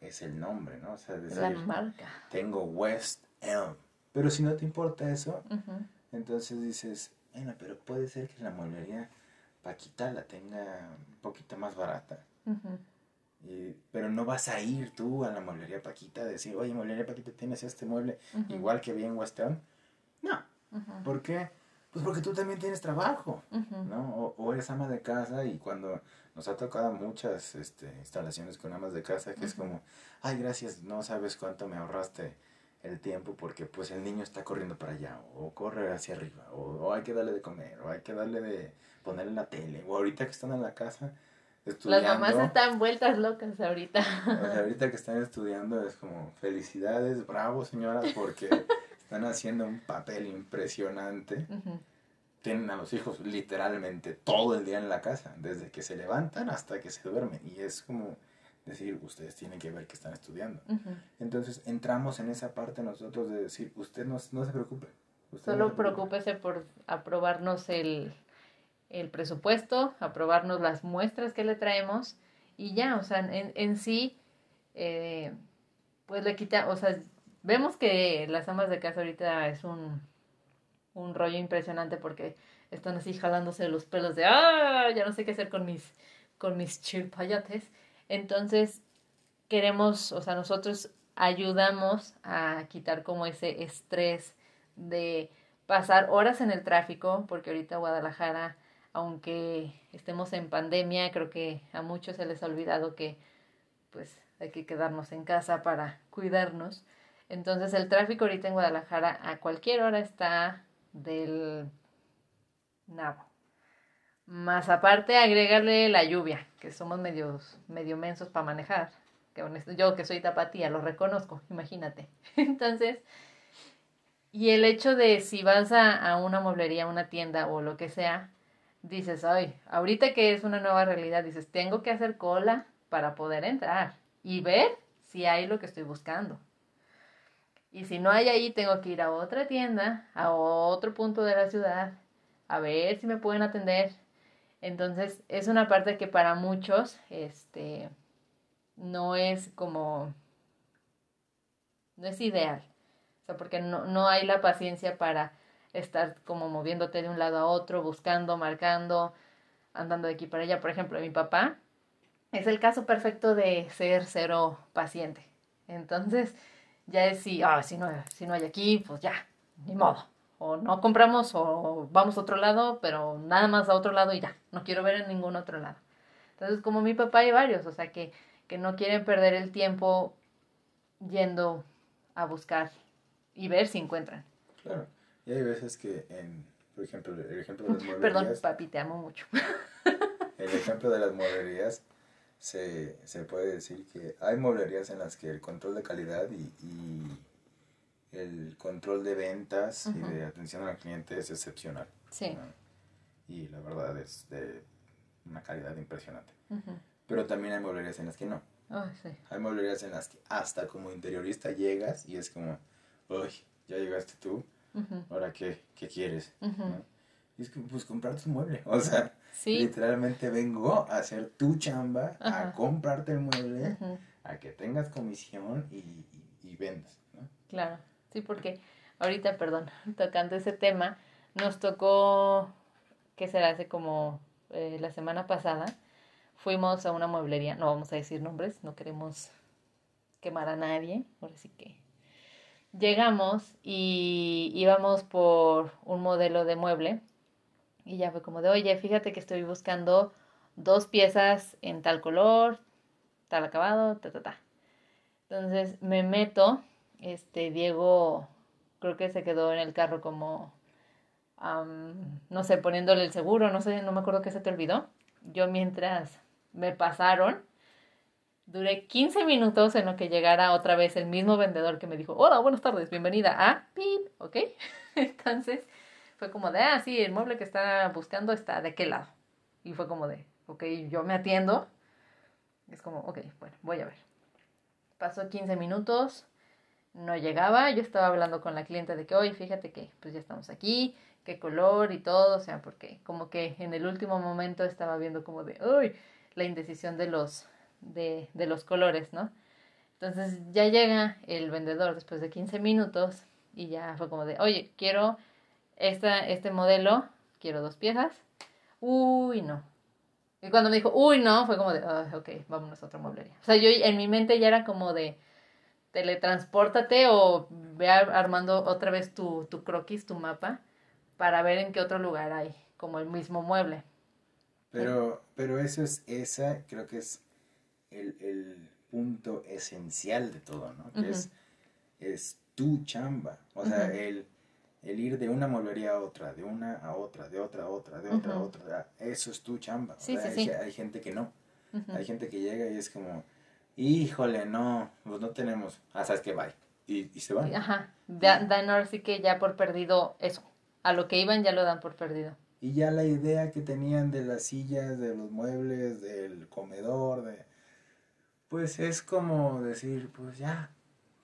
es el nombre, ¿no? O sea, la marca. Tengo West Elm. Pero si no te importa eso, entonces dices, bueno, pero puede ser que la mueblería Paquita la tenga un poquito más barata pero no vas a ir tú a la mueblería Paquita a decir, oye, mueblería Paquita, ¿tienes este mueble igual que había en Western? No. ¿Por qué? Pues porque tú también tienes trabajo, ¿no? O, eres ama de casa y cuando nos ha tocado muchas este, instalaciones con amas de casa que es como, ay, gracias, no sabes cuánto me ahorraste el tiempo porque pues el niño está corriendo para allá o corre hacia arriba o, o hay que darle de comer o hay que darle de ponerle la tele o ahorita que están en la casa las mamás están vueltas locas ahorita. ahorita que están estudiando es como felicidades, bravo señoras, porque están haciendo un papel impresionante. Tienen a los hijos literalmente todo el día en la casa, desde que se levantan hasta que se duermen. Y es como decir, ustedes tienen que ver que están estudiando. Entonces entramos en esa parte nosotros de decir, usted no, no se preocupe. Solo preocúpese por aprobarnos el, el presupuesto, aprobarnos las muestras que le traemos y ya, o sea, en, en sí, eh, pues le quita, o sea, vemos que las amas de casa ahorita es un, un rollo impresionante porque están así jalándose los pelos de, ah, ya no sé qué hacer con mis, con mis. Entonces, queremos, o sea, nosotros ayudamos a quitar como ese estrés de pasar horas en el tráfico, porque ahorita Guadalajara aunque estemos en pandemia, creo que a muchos se les ha olvidado que pues hay que quedarnos en casa para cuidarnos. Entonces el tráfico ahorita en Guadalajara a cualquier hora está del nabo. Más aparte agregarle la lluvia, que somos medios, medio mensos para manejar. Que yo que soy tapatía, lo reconozco, imagínate. Entonces, y el hecho de si vas a, a una mueblería, una tienda o lo que sea, dices, ay, ahorita que es una nueva realidad, dices, tengo que hacer cola para poder entrar y ver si hay lo que estoy buscando. Y si no hay ahí, tengo que ir a otra tienda, a otro punto de la ciudad, a ver si me pueden atender. Entonces, es una parte que para muchos, este, no es como, no es ideal. O sea, porque no, no hay la paciencia para estar como moviéndote de un lado a otro, buscando, marcando, andando de aquí para allá. Por ejemplo, mi papá es el caso perfecto de ser cero paciente. Entonces, ya es si, ah, si, no, si no hay aquí, pues ya, ni modo. O no compramos o vamos a otro lado, pero nada más a otro lado y ya, no quiero ver en ningún otro lado. Entonces, como mi papá hay varios, o sea, que, que no quieren perder el tiempo yendo a buscar y ver si encuentran. Claro. Y hay veces que, en, por ejemplo, el ejemplo de las mueblerías... Perdón, papi, te amo mucho. el ejemplo de las mueblerías, se, se puede decir que hay mueblerías en las que el control de calidad y, y el control de ventas y de atención al cliente es excepcional. Sí. Y la verdad es de una calidad impresionante. Pero también hay mueblerías en las que no. Hay mueblerías en las que hasta como interiorista llegas y es como, uy, ya llegaste tú, ahora qué, qué quieres. Y es que, pues comprarte un mueble. O sea, literalmente vengo a hacer tu chamba, a comprarte el mueble, a que tengas comisión y, y, vendas. ¿no? Claro, sí, porque ahorita, perdón, tocando ese tema, nos tocó, ¿qué será? Hace como eh, la semana pasada, fuimos a una mueblería, no vamos a decir nombres, no queremos quemar a nadie, ahora sí que llegamos y íbamos por un modelo de mueble y ya fue como de, oye, fíjate que estoy buscando dos piezas en tal color, tal acabado, ta, ta, ta. Entonces me meto, este, Diego creo que se quedó en el carro como, no sé, poniéndole el seguro, no sé, no me acuerdo qué se te olvidó. Yo mientras me pasaron, duré 15 minutos en lo que llegara otra vez el mismo vendedor que me dijo, hola, buenas tardes, bienvenida a PIP, ¿ok? Entonces fue como de, ah, sí, el mueble que está buscando está de qué lado. Y fue como de, ok, yo me atiendo. Es como, ok, bueno, voy a ver. Pasó 15 minutos, no llegaba, yo estaba hablando con la cliente de que, oye, fíjate que pues ya estamos aquí, qué color y todo, o sea, porque como que en el último momento estaba viendo como de, uy, la indecisión de los, de, de los colores, ¿no? Entonces ya llega el vendedor después de 15 minutos y ya fue como de, oye, quiero esta, este modelo, quiero dos piezas. Uy, no. Y cuando me dijo, uy, no, fue como de, ok, vámonos a otra mueblería. O sea, yo en mi mente ya era como de, teletranspórtate o ve armando otra vez tu, tu croquis, tu mapa, para ver en qué otro lugar hay, como el mismo mueble. Pero, pero eso es, esa creo que es el, el punto esencial de todo, ¿no? Que es, es tu chamba. O sea, el el ir de una mueblería a otra, de una a otra, de otra a otra, de otra a otra, eso es tu chamba. hay, gente que no. Hay gente que llega y es como, híjole, no, pues no tenemos. Ah, sabes que bye. Y, y se van. Ajá. Dan ahora sí que ya por perdido eso. A lo que iban ya lo dan por perdido. Y ya la idea que tenían de las sillas, de los muebles, del comedor, de pues es como decir, pues ya,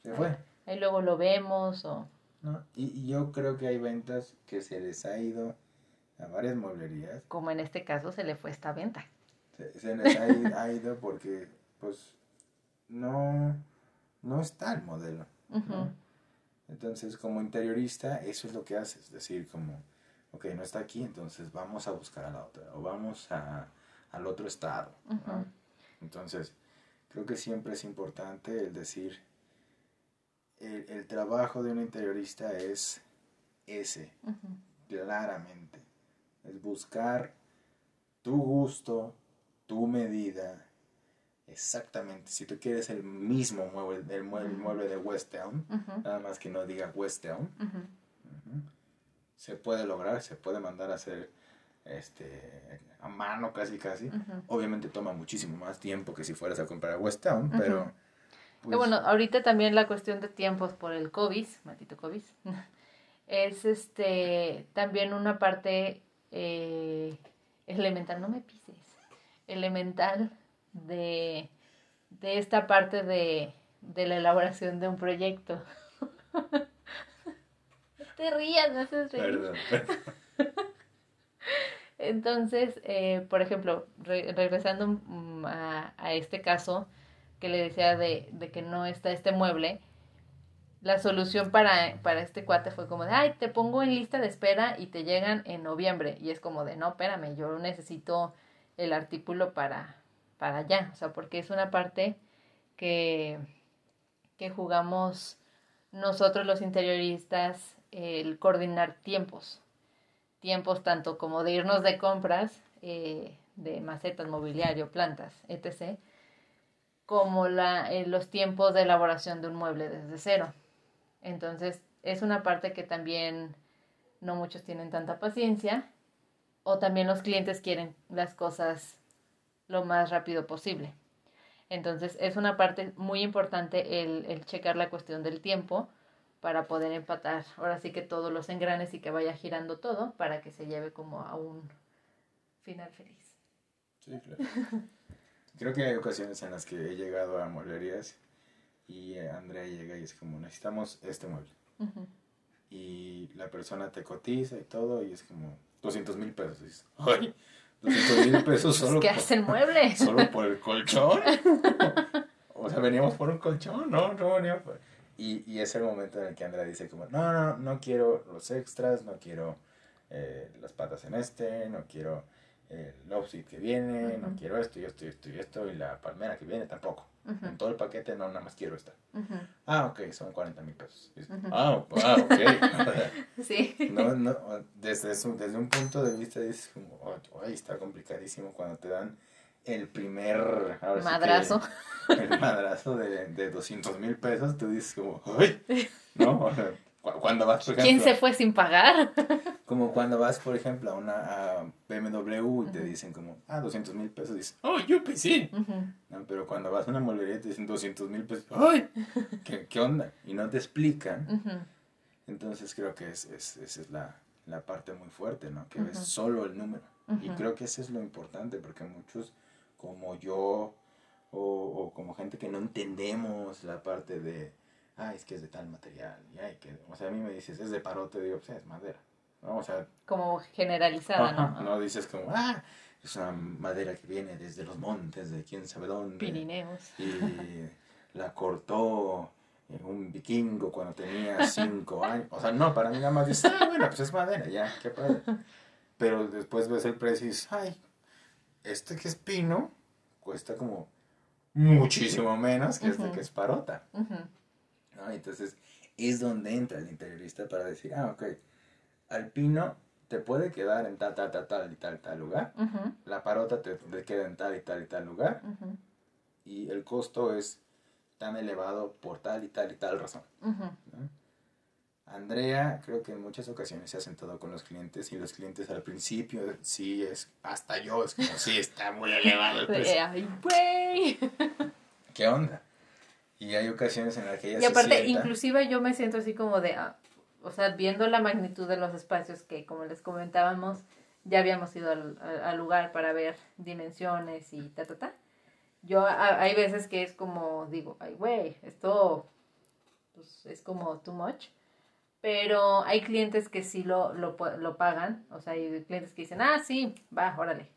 se fue. Ahí luego lo vemos o ¿no? Y, yo creo que hay ventas que se les ha ido a varias mueblerías. Como en este caso se le fue esta venta. Se, les ha, ido porque, pues, no, no está el modelo. Entonces, como interiorista, eso es lo que haces, es decir, como, ok, no está aquí, entonces vamos a buscar a la otra, o vamos a, al otro estado. Entonces, creo que siempre es importante el decir, el, trabajo de un interiorista es ese, claramente. Es buscar tu gusto, tu medida, exactamente. Si tú quieres el mismo mueble, el mueble, de West Elm, nada más que no diga West Elm, se puede lograr, se puede mandar a hacer este a mano casi casi. Obviamente toma muchísimo más tiempo que si fueras a comprar a West Elm, pero pues bueno, ahorita también la cuestión de tiempos por el COVID, maldito COVID, es este también una parte eh, elemental, no me pises, elemental de, de esta parte de, de la elaboración de un proyecto. no te rías, no haces reír. Perdón, Entonces, eh, por ejemplo, regresando a, a este caso, que le decía de, de que no está este mueble, la solución para, para este cuate fue como de, ay, te pongo en lista de espera y te llegan en noviembre. Y es como de, no, espérame, yo necesito el artículo para, para allá. O sea, porque es una parte que, que jugamos nosotros los interioristas, el coordinar tiempos. Tiempos tanto como de irnos de compras, eh, de macetas, mobiliario, plantas, etc como la, eh, los tiempos de elaboración de un mueble desde cero. Entonces, es una parte que también no muchos tienen tanta paciencia o también los clientes quieren las cosas lo más rápido posible. Entonces, es una parte muy importante el, el checar la cuestión del tiempo para poder empatar ahora sí que todos los engranes y que vaya girando todo para que se lleve como a un final feliz. Sí, claro. Creo que hay ocasiones en las que he llegado a mueblerías y Andrea llega y es como, necesitamos este mueble. Y la persona te cotiza y todo y es como 200 mil pesos. Y dices, ¡ay! 200 mil pesos solo, ¿Qué hace el mueble? solo por el colchón. o sea, veníamos por un colchón, no, no veníamos por... Y, y es el momento en el que Andrea dice como, no, no, no quiero los extras, no quiero eh, las patas en este, no quiero el offset que viene, no quiero esto y esto y esto y esto, y la palmera que viene tampoco. En todo el paquete no, nada más quiero esta. Ah, ok, son 40 mil pesos. Ah, ah, ok. Sí. no, no, desde, su- desde un punto de vista dices como, "Oh, ay, está complicadísimo cuando te dan el primer ahora sí que Madrazo. el madrazo de, de 200 mil pesos, tú dices como, ¡ay! ¿No? O sea, cu- cuando vas, por ejemplo, ¿Quién se fue sin pagar? como cuando vas, por ejemplo, a una a BMW y te dicen como, ah, 200 mil pesos, dices, ¡oh, yo pensé! Pero cuando vas a una molería y te dicen 200 mil pesos, ¡ay! ¿Qué, ¿Qué onda? Y no te explican. Entonces creo que es, es, esa es la, la parte muy fuerte, ¿no? Que ves solo el número. Y creo que eso es lo importante, porque muchos, como yo, o, o como gente que no entendemos la parte de, ay, es que es de tal material, y ay, que, o sea, a mí me dices, es de parote, digo, pues es madera, ¿no? O sea, Como generalizada, ¿no? no dices como, ah, es una madera que viene desde los montes, de quién sabe dónde, Pirineos. y la cortó eh, un vikingo cuando tenía cinco años. O sea, no, para mí nada más dices, ah, bueno, pues es madera, ya, qué padre. Pero después ves el precio y dices, ay, este que es pino cuesta como muchísimo menos que este que es parota. ¿no? Entonces es donde entra el interiorista para decir, ah, ok, al pino te puede quedar en tal, tal, tal, tal y tal, tal lugar. La parota te, te queda en tal y tal y tal lugar y el costo es tan elevado por tal y tal y tal razón. ¿no? Andrea creo que en muchas ocasiones se ha sentado con los clientes y los clientes al principio sí es, hasta yo es como, sí, está muy elevado el precio. Ay, güey. ¿Qué onda? Y hay ocasiones en las que ella Y se aparte, sienta, inclusive yo me siento así como de, ah, o sea, viendo la magnitud de los espacios que, como les comentábamos, ya habíamos ido al, al- al lugar para ver dimensiones y ta, ta, ta. Yo, a- hay veces que es como, digo, ay, güey, esto pues, es como too much. Pero hay clientes que sí lo, lo, lo pagan. O sea, hay clientes que dicen, ah, sí, va, órale,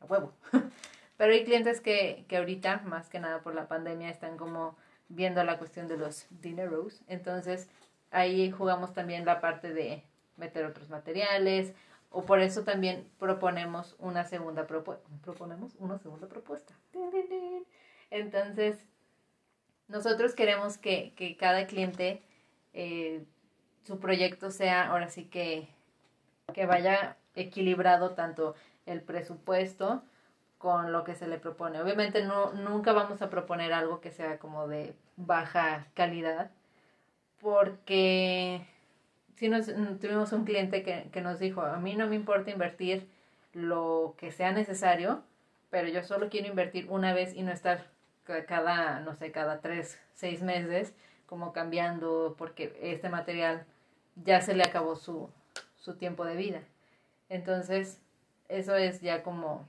a huevo. Pero hay clientes que, que ahorita, más que nada por la pandemia, están como viendo la cuestión de los dineros. Entonces, ahí jugamos también la parte de meter otros materiales. O por eso también proponemos una segunda propuesta. Proponemos una segunda propuesta. Entonces, nosotros queremos que, que cada cliente, eh, su proyecto sea ahora sí que, que vaya equilibrado tanto el presupuesto con lo que se le propone. Obviamente no, nunca vamos a proponer algo que sea como de baja calidad, porque si nos, tuvimos un cliente que, que nos dijo, a mí no me importa invertir lo que sea necesario, pero yo solo quiero invertir una vez y no estar ca- cada, no sé, cada tres, seis meses como cambiando porque este material ya se le acabó su, su tiempo de vida. Entonces, eso es ya como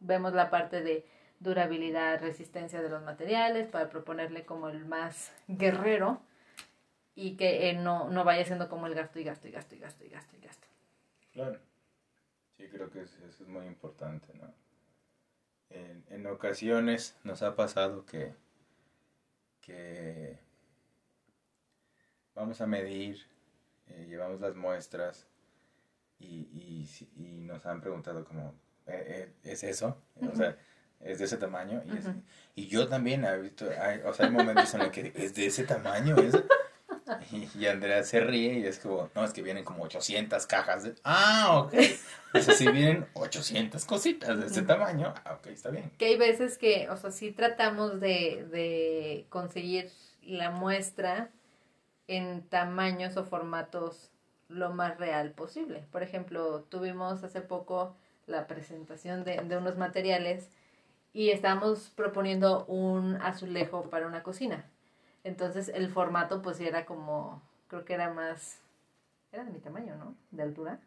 vemos la parte de durabilidad, resistencia de los materiales para proponerle como el más guerrero y que eh, no, no vaya siendo como el gasto y gasto y gasto y gasto y gasto y gasto. Claro. Sí, creo que eso, es muy importante, ¿no? En, en ocasiones nos ha pasado que, que vamos a medir, eh, llevamos las muestras y, y, y nos han preguntado como, "Eh, eh, ¿es eso? O sea, ¿es de ese tamaño? Y, es- Ujú. y yo también he visto, hay, o sea, hay momentos en los que es de ese tamaño, ¿es? Y, y Andrea se ríe y es como, no, es que vienen como 800 cajas de... Ah, ok. O sea, si vienen 800 cositas de ese Ujú. tamaño, ah, ok, está bien. Que hay veces que, o sea, sí tratamos de, de conseguir la muestra en tamaños o formatos lo más real posible. Por ejemplo, tuvimos hace poco la presentación de, de unos materiales y estábamos proponiendo un azulejo para una cocina. Entonces el formato pues era como, creo que era más, era de mi tamaño, ¿no? De altura.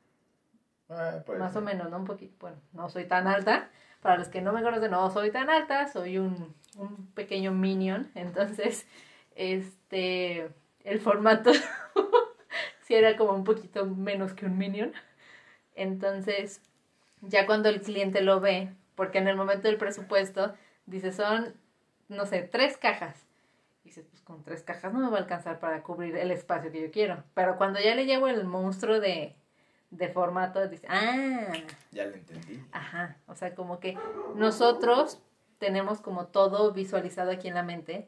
Ah, puede Más o menos, ¿no? Un poquito, bueno, no soy tan alta, Para los que no me conocen, no soy tan alta, soy un, un pequeño minion. Entonces, este, el formato sí era como un poquito menos que un minion. Entonces, ya cuando el cliente lo ve, porque en el momento del presupuesto, dice, son, no sé, tres cajas. Y dice, pues con tres cajas no me va a alcanzar para cubrir el espacio que yo quiero. Pero cuando ya le llevo el monstruo de, de formato, dice, ah. Ya lo entendí. Ajá, o sea, como que nosotros tenemos como todo visualizado aquí en la mente,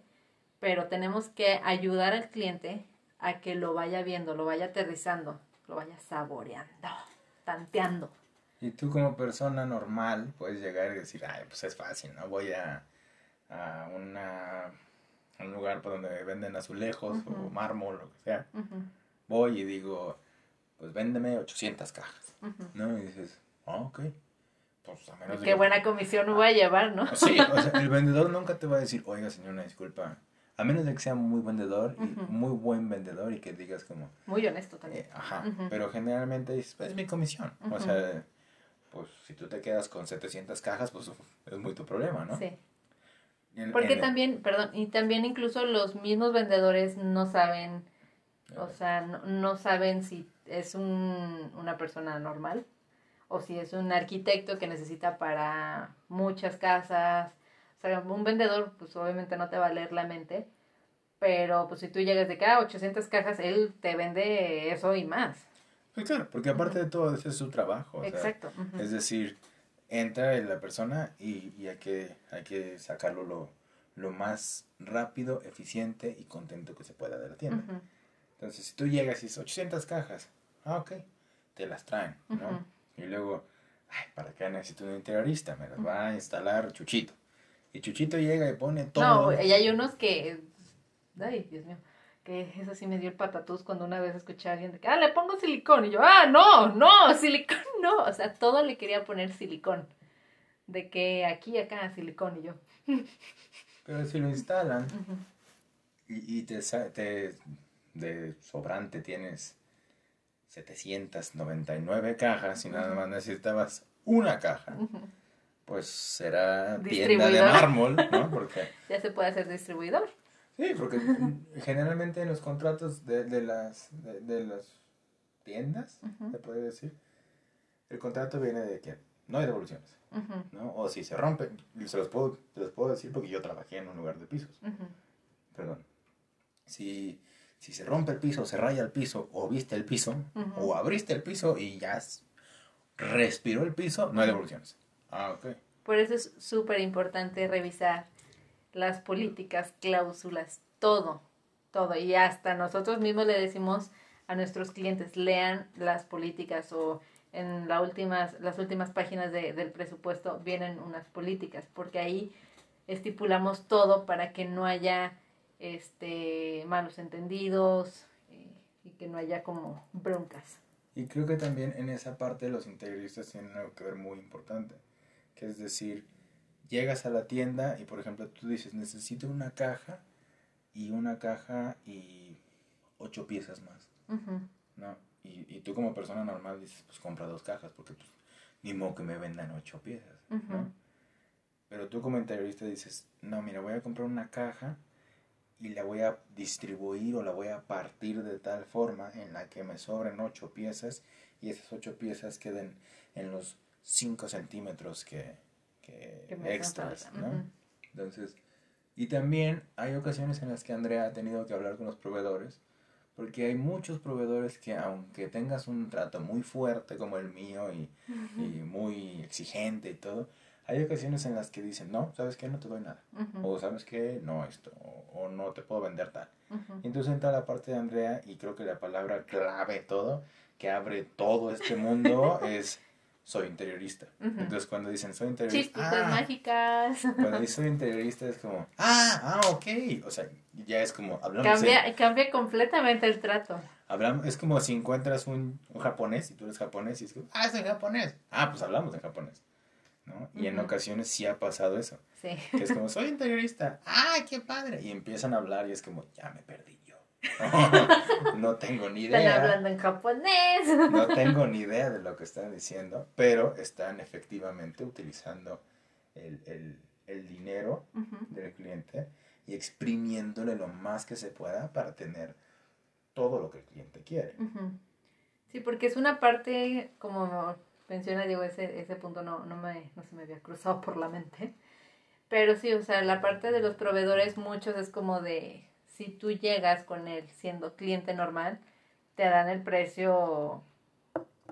pero tenemos que ayudar al cliente a que lo vaya viendo, lo vaya aterrizando, lo vaya saboreando, tanteando. Y tú como persona normal puedes llegar y decir, ay, pues es fácil, ¿no? Voy a, a, una, un lugar por donde venden azulejos o mármol, lo que sea. Voy y digo, pues véndeme 800 cajas, ¿no? Y dices, ah, ok. Pues a menos Qué buena comisión voy a llevar, ¿no? Sí, o sea, el vendedor nunca te va a decir, oiga, señor, una disculpa. A menos de que sea muy vendedor y muy buen vendedor y que digas como... Muy honesto también. Eh, ajá, pero generalmente es, es mi comisión. O sea, pues si tú te quedas con 700 cajas, pues es muy tu problema, ¿no? Sí. Porque también, perdón, y también incluso los mismos vendedores no saben, o sea, no, saben si es un, una persona normal o si es un arquitecto que necesita para muchas casas. Sea, un vendedor, pues obviamente no te va a leer la mente, pero pues si tú llegas de cada 800 cajas, él te vende eso y más. Pues claro, porque aparte de todo, ese es su trabajo. Exacto. Es decir, entra la persona y, y, hay, que, hay que sacarlo lo, lo, más rápido, eficiente y contento que se pueda de la tienda. Entonces, si tú llegas y dices 800 cajas, ah, ok, te las traen, ¿no? Y luego, ay, ¿para qué necesito un interiorista? Me las va a instalar Chuchito. Y Chuchito llega y pone todo. No, y hay unos que, ay, Dios mío que eso sí me dio el patatús cuando una vez escuché a alguien de que, ah, le pongo silicón. Y yo, ah, no, no, silicón no. O sea, todo le quería poner silicón. De que aquí, acá, silicón. Y yo. Pero si lo instalan y, y te, te, de sobrante tienes 799 cajas y nada más necesitabas una caja. Pues será tienda de mármol, ¿no? Porque ya se puede hacer distribuidor. Sí, porque generalmente en los contratos de, de las, de, las tiendas, se puede decir, el contrato viene de que no hay devoluciones, ¿no? O si se rompe, se los, puedo, los puedo decir porque yo trabajé en un lugar de pisos. Perdón. Si, si se rompe el piso, se raya el piso, o viste el piso, o abriste el piso y ya respiró el piso, no hay devoluciones. Ah, ok. Por eso es súper importante revisar las políticas, cláusulas, todo, todo. Y hasta nosotros mismos le decimos a nuestros clientes, lean las políticas o en la últimas, las últimas páginas de, del presupuesto vienen unas políticas, porque ahí estipulamos todo para que no haya este malos entendidos eh, y que no haya como broncas. Y creo que también en esa parte los integristas tienen algo que ver muy importante, que es decir, llegas a la tienda y por ejemplo tú dices necesito una caja y una caja y ocho piezas más no y, y, tú como persona normal dices pues compra dos cajas porque pues ni modo que me vendan ocho piezas ¿no? pero tú como interiorista dices no mira voy a comprar una caja y la voy a distribuir o la voy a partir de tal forma en la que me sobren ocho piezas y esas ocho piezas queden en los cinco centímetros que, que, extras, ¿no? Entonces, y también hay ocasiones en las que Andrea ha tenido que hablar con los proveedores, porque hay muchos proveedores que aunque tengas un trato muy fuerte como el mío y, y muy exigente y todo, hay ocasiones en las que dicen, no, ¿sabes qué? No te doy nada. O ¿sabes qué? No esto. O, no te puedo vender tal. Y entonces entra la parte de Andrea y creo que la palabra clave todo, que abre todo este mundo, es soy interiorista. Entonces cuando dicen soy interiorista. Chispitas ah, mágicas. Cuando dicen soy interiorista es como, ah, ah, ok. O sea, ya es como, hablamos. Cambia, cambia completamente el trato. Hablamos, es como si encuentras un, un, japonés y tú eres japonés y es como, ah, soy japonés. Ah, pues hablamos en japonés. ¿no? Y en ocasiones sí ha pasado eso. Sí. Que es como, soy interiorista. Ah, qué padre. Y empiezan a hablar y es como, ya me perdí. no tengo ni idea. Están hablando en japonés. no tengo ni idea de lo que están diciendo, pero están efectivamente utilizando el, el, el dinero del cliente y exprimiéndole lo más que se pueda para tener todo lo que el cliente quiere. Sí, porque es una parte, como menciona Diego, ese, ese punto no, no, me, no se me había cruzado por la mente. Pero sí, o sea, la parte de los proveedores, muchos es como de, si tú llegas con él siendo cliente normal, te dan el precio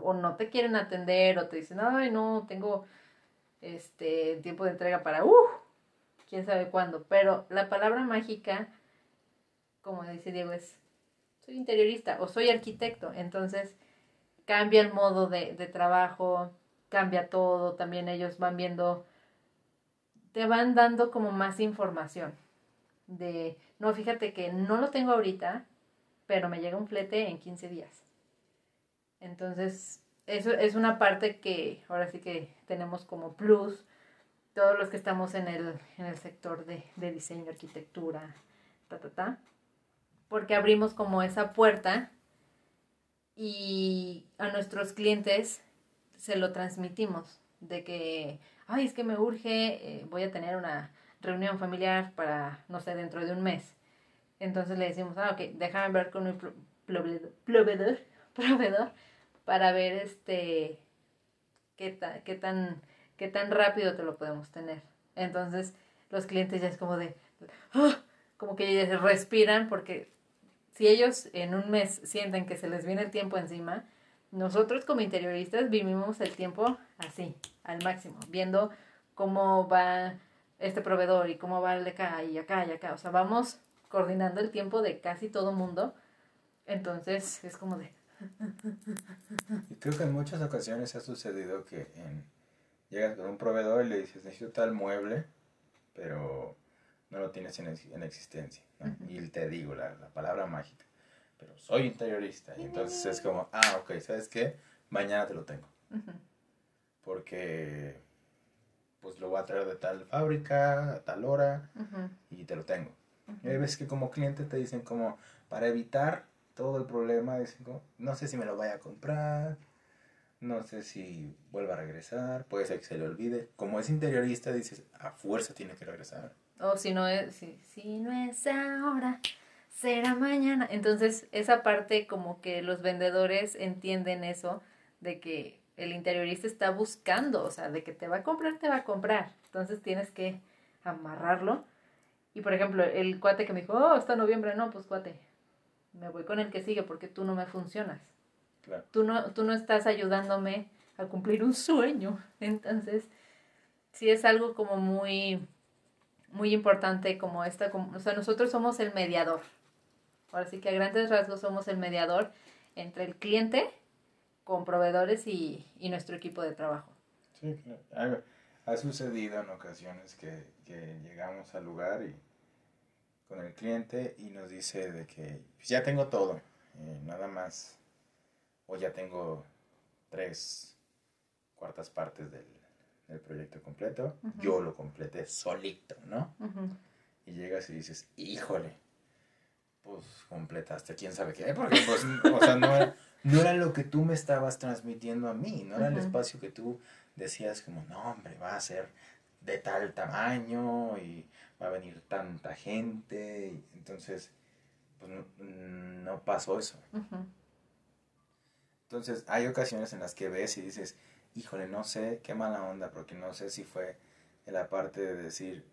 o no te quieren atender o te dicen, ay, no, tengo este tiempo de entrega para, uh, quién sabe cuándo. Pero la palabra mágica, como dice Diego, es, soy interiorista o soy arquitecto. Entonces, cambia el modo de, de trabajo, cambia todo, también ellos van viendo, te van dando como más información de, no, fíjate que no lo tengo ahorita, pero me llega un flete en 15 días. Entonces, eso es una parte que ahora sí que tenemos como plus todos los que estamos en el, en el sector de, de diseño, arquitectura, ta, ta, ta, porque abrimos como esa puerta y a nuestros clientes se lo transmitimos de que, ay, es que me urge, eh, voy a tener una reunión familiar para, no sé, dentro de un mes. Entonces le decimos, ah, ok, déjame ver con mi proveedor, proveedor para ver este qué, qué, tan, qué tan rápido te lo podemos tener. Entonces los clientes ya es como de, ¡ah! como que respiran porque si ellos en un mes sienten que se les viene el tiempo encima, nosotros como interioristas vivimos el tiempo así, al máximo, viendo cómo va este proveedor y cómo va el de acá y acá y acá. O sea, vamos coordinando el tiempo de casi todo mundo. Entonces es como de... Y creo que en muchas ocasiones ha sucedido que en, llegas con un proveedor y le dices, necesito tal mueble, pero no lo tienes en, en existencia. Y te digo la, la, palabra mágica, pero soy interiorista. Y entonces es como, ah, ok, ¿sabes qué? Mañana te lo tengo. Porque pues lo voy a traer de tal fábrica, a tal hora, y te lo tengo. Y hay veces que como cliente te dicen como, para evitar todo el problema, dicen como, no sé si me lo vaya a comprar, no sé si vuelva a regresar, puede ser que se le olvide. Como es interiorista, dices, a fuerza tiene que regresar. O si no es, si, si no es ahora, será mañana. Entonces, esa parte como que los vendedores entienden eso, de que el interiorista está buscando, o sea, de que te va a comprar, te va a comprar. Entonces tienes que amarrarlo. Y por ejemplo, el cuate que me dijo, oh, hasta noviembre, no, pues cuate, me voy con el que sigue porque tú no me funcionas. Claro. Tú, no, tú no estás ayudándome a cumplir un sueño. Entonces, sí es algo como muy muy importante como esta, como, o sea, nosotros somos el mediador. Ahora sí que a grandes rasgos somos el mediador entre el cliente con proveedores y, y nuestro equipo de trabajo. Sí, claro. Ha, sucedido en ocasiones que, que, llegamos al lugar y con el cliente y nos dice de que pues, ya tengo todo, eh, nada más, o ya tengo tres cuartas partes del, el proyecto completo, yo lo completé solito, ¿no? Y llegas y dices, híjole, pues completaste quién sabe qué, porque pues, o sea, no era, no era lo que tú me estabas transmitiendo a mí, no era el espacio que tú decías como, no, hombre, va a ser de tal tamaño y va a venir tanta gente, entonces, pues no, pasó eso. Entonces, hay ocasiones en las que ves y dices, híjole, no sé, qué mala onda, porque no sé si fue en la parte de decir,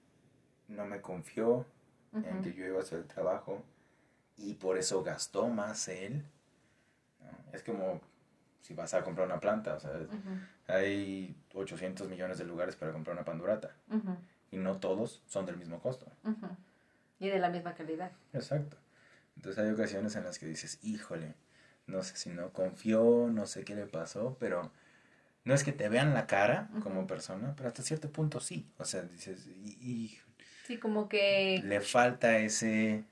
no me confió en que yo iba a hacer el trabajo y por eso gastó más él. Es como si vas a comprar una planta, o sea, hay 800 millones de lugares para comprar una pandurata y no todos son del mismo costo. Y de la misma calidad. Exacto. Entonces hay ocasiones en las que dices, híjole, no sé si no confió, no sé qué le pasó, pero no es que te vean la cara como persona, pero hasta cierto punto sí. O sea, dices, y, sí, como que... Le falta ese,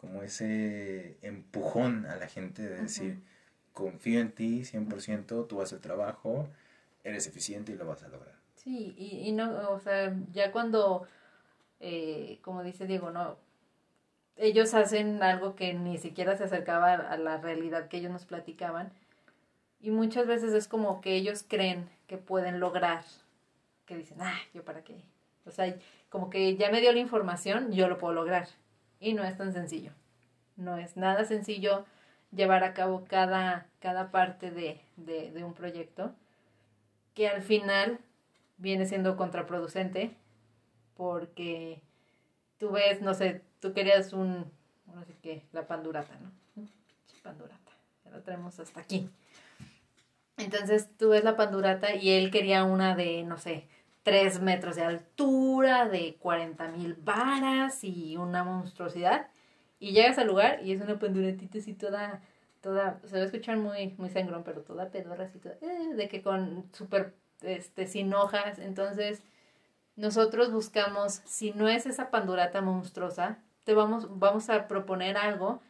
como ese empujón a la gente de decir, confío en ti 100%, tú haces el trabajo, eres eficiente y lo vas a lograr. Sí, y, y no, o sea, ya cuando, eh, como dice Diego, no, ellos hacen algo que ni siquiera se acercaba a la realidad que ellos nos platicaban, y muchas veces es como que ellos creen que pueden lograr que dicen, ah, yo para qué. O sea, como que ya me dio la información, yo lo puedo lograr. Y no es tan sencillo. No es nada sencillo llevar a cabo cada, cada parte de, de, un proyecto que al final viene siendo contraproducente porque tú ves, no sé, tú querías un, no sé qué, la pandurata, ¿no? Pandurata, ya lo tenemos hasta aquí. Entonces tú ves la pandurata y él quería una de, no sé, 3 metros de altura, de 40 mil varas y una monstruosidad. Y llegas al lugar y es una panduratita así toda, toda, se va a escuchar muy, muy sangrón, pero toda pedorra así, toda, eh, de que con súper, este, sin hojas. Entonces, nosotros buscamos, si no es esa pandurata monstruosa, te vamos, vamos a proponer algo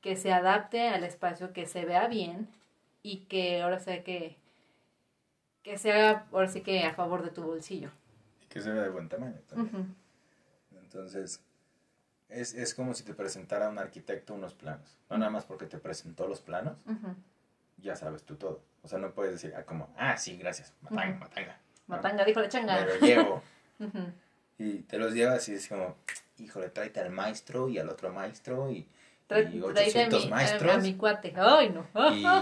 que se adapte al espacio, que se vea bien y que ahora sea que, que sea ahora sí que a favor de tu bolsillo. Y que se vea de buen tamaño también. Entonces, es, es, como si te presentara un arquitecto unos planos. No nada más porque te presentó los planos, ya sabes tú todo. O sea, no puedes decir, ah, como, ah, sí, gracias, matanga, matanga. Matanga, dijo la changa. Me lo llevo. Y te los llevas y es como, híjole, tráete al maestro y al otro maestro y, y 800 mi, maestros. A, mi cuate. Ay, no.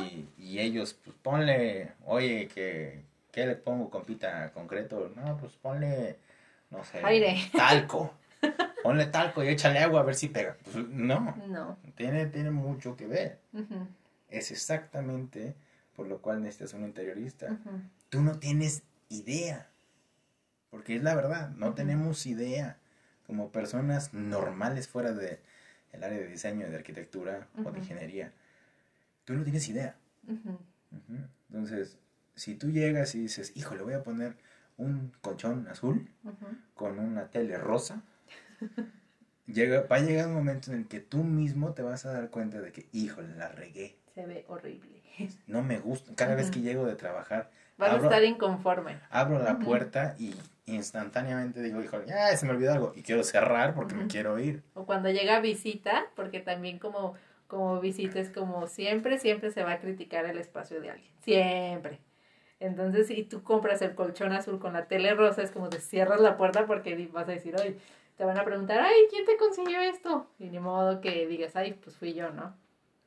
y, y, ellos, pues ponle, oye, que, ¿qué le pongo, compita, concreto? No, pues ponle, no sé, Aire. talco. Ponle talco y échale agua a ver si pega. Pues, no. No. Tiene, tiene mucho que ver. Es exactamente por lo cual necesitas un interiorista. Tú no tienes idea porque es la verdad, no tenemos idea como personas normales fuera de el área de diseño, de arquitectura o de ingeniería. Tú no tienes idea. Entonces, si tú llegas y dices, hijo, le voy a poner un colchón azul con una tele rosa, llega, va a llegar un momento en el que tú mismo te vas a dar cuenta de que, híjole, la regué. Se ve horrible. No me gusta. Cada vez que llego de trabajar, Vas a estar inconforme. Abro la puerta y instantáneamente digo, híjole, ya se me olvidó algo y quiero cerrar porque me quiero ir. O cuando llega visita, porque también como, como visita es como siempre, siempre se va a criticar el espacio de alguien. Siempre. Entonces, si tú compras el colchón azul con la tele rosa, es como te cierras la puerta porque vas a decir, oye, te van a preguntar, ay, ¿quién te consiguió esto? Y ni modo que digas, ay, pues fui yo, ¿no?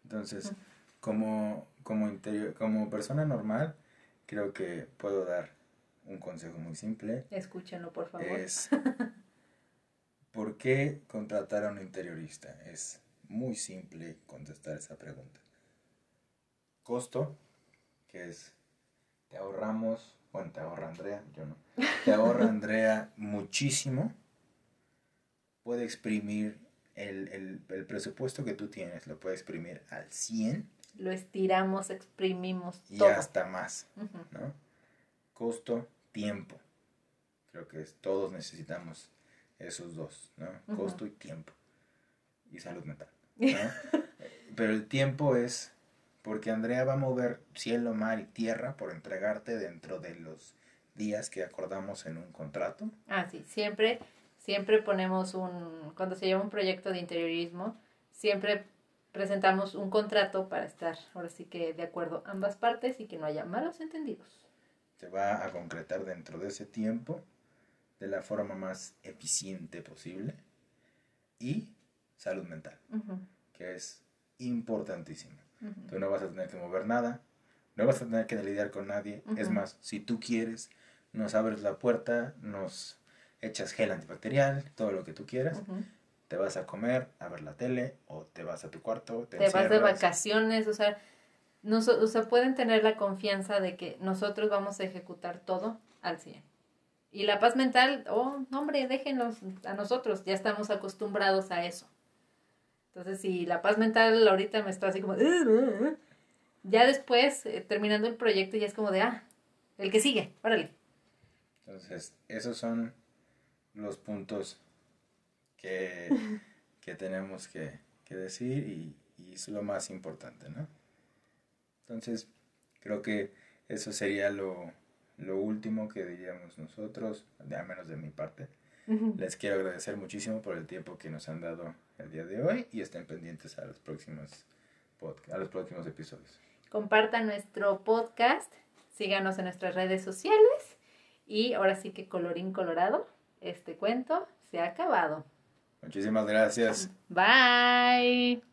Entonces, como, como, interior, como persona normal, creo que puedo dar un consejo muy simple. Escúchenlo, por favor. Es, ¿por qué contratar a un interiorista? Es muy simple contestar esa pregunta. Costo, que es, te ahorramos, bueno, te ahorra Andrea, yo no, te ahorra Andrea muchísimo, puede exprimir el, el, el presupuesto que tú tienes, lo puede exprimir al 100 lo estiramos, exprimimos y hasta más, ¿no? Costo, tiempo. Creo que todos necesitamos esos dos, ¿no? Costo y tiempo. Y salud mental, Pero el tiempo es porque Andrea va a mover cielo, mar y tierra por entregarte dentro de los días que acordamos en un contrato. Ah, sí, siempre, siempre ponemos un, cuando se lleva un proyecto de interiorismo, siempre presentamos un contrato para estar ahora sí que de acuerdo ambas partes y que no haya malos entendidos. Se va a concretar dentro de ese tiempo de la forma más eficiente posible y salud mental, que es importantísima. Tú no vas a tener que mover nada, no vas a tener que lidiar con nadie. Es más, si tú quieres, nos abres la puerta, nos echas gel antibacterial, todo lo que tú quieras te vas a comer, a ver la tele, o te vas a tu cuarto, te, vas de vacaciones, o sea, o sea, pueden tener la confianza de que nosotros vamos a ejecutar todo al 100. Y la paz mental, oh, hombre, déjenos a nosotros, ya estamos acostumbrados a eso. Entonces, si la paz mental ahorita me está así como, ya después, eh, terminando el proyecto, ya es como de, ah, el que sigue, órale. Entonces, esos son los puntos que, que tenemos que, que decir y, y, es lo más importante, ¿no? Entonces, creo que eso sería lo, lo último que diríamos nosotros, al menos de mi parte. Les quiero agradecer muchísimo por el tiempo que nos han dado el día de hoy y estén pendientes a los próximos, a los próximos episodios. Compartan nuestro podcast, síganos en nuestras redes sociales Y ahora sí que colorín colorado, este cuento se ha acabado. Muchísimas gracias. Bye.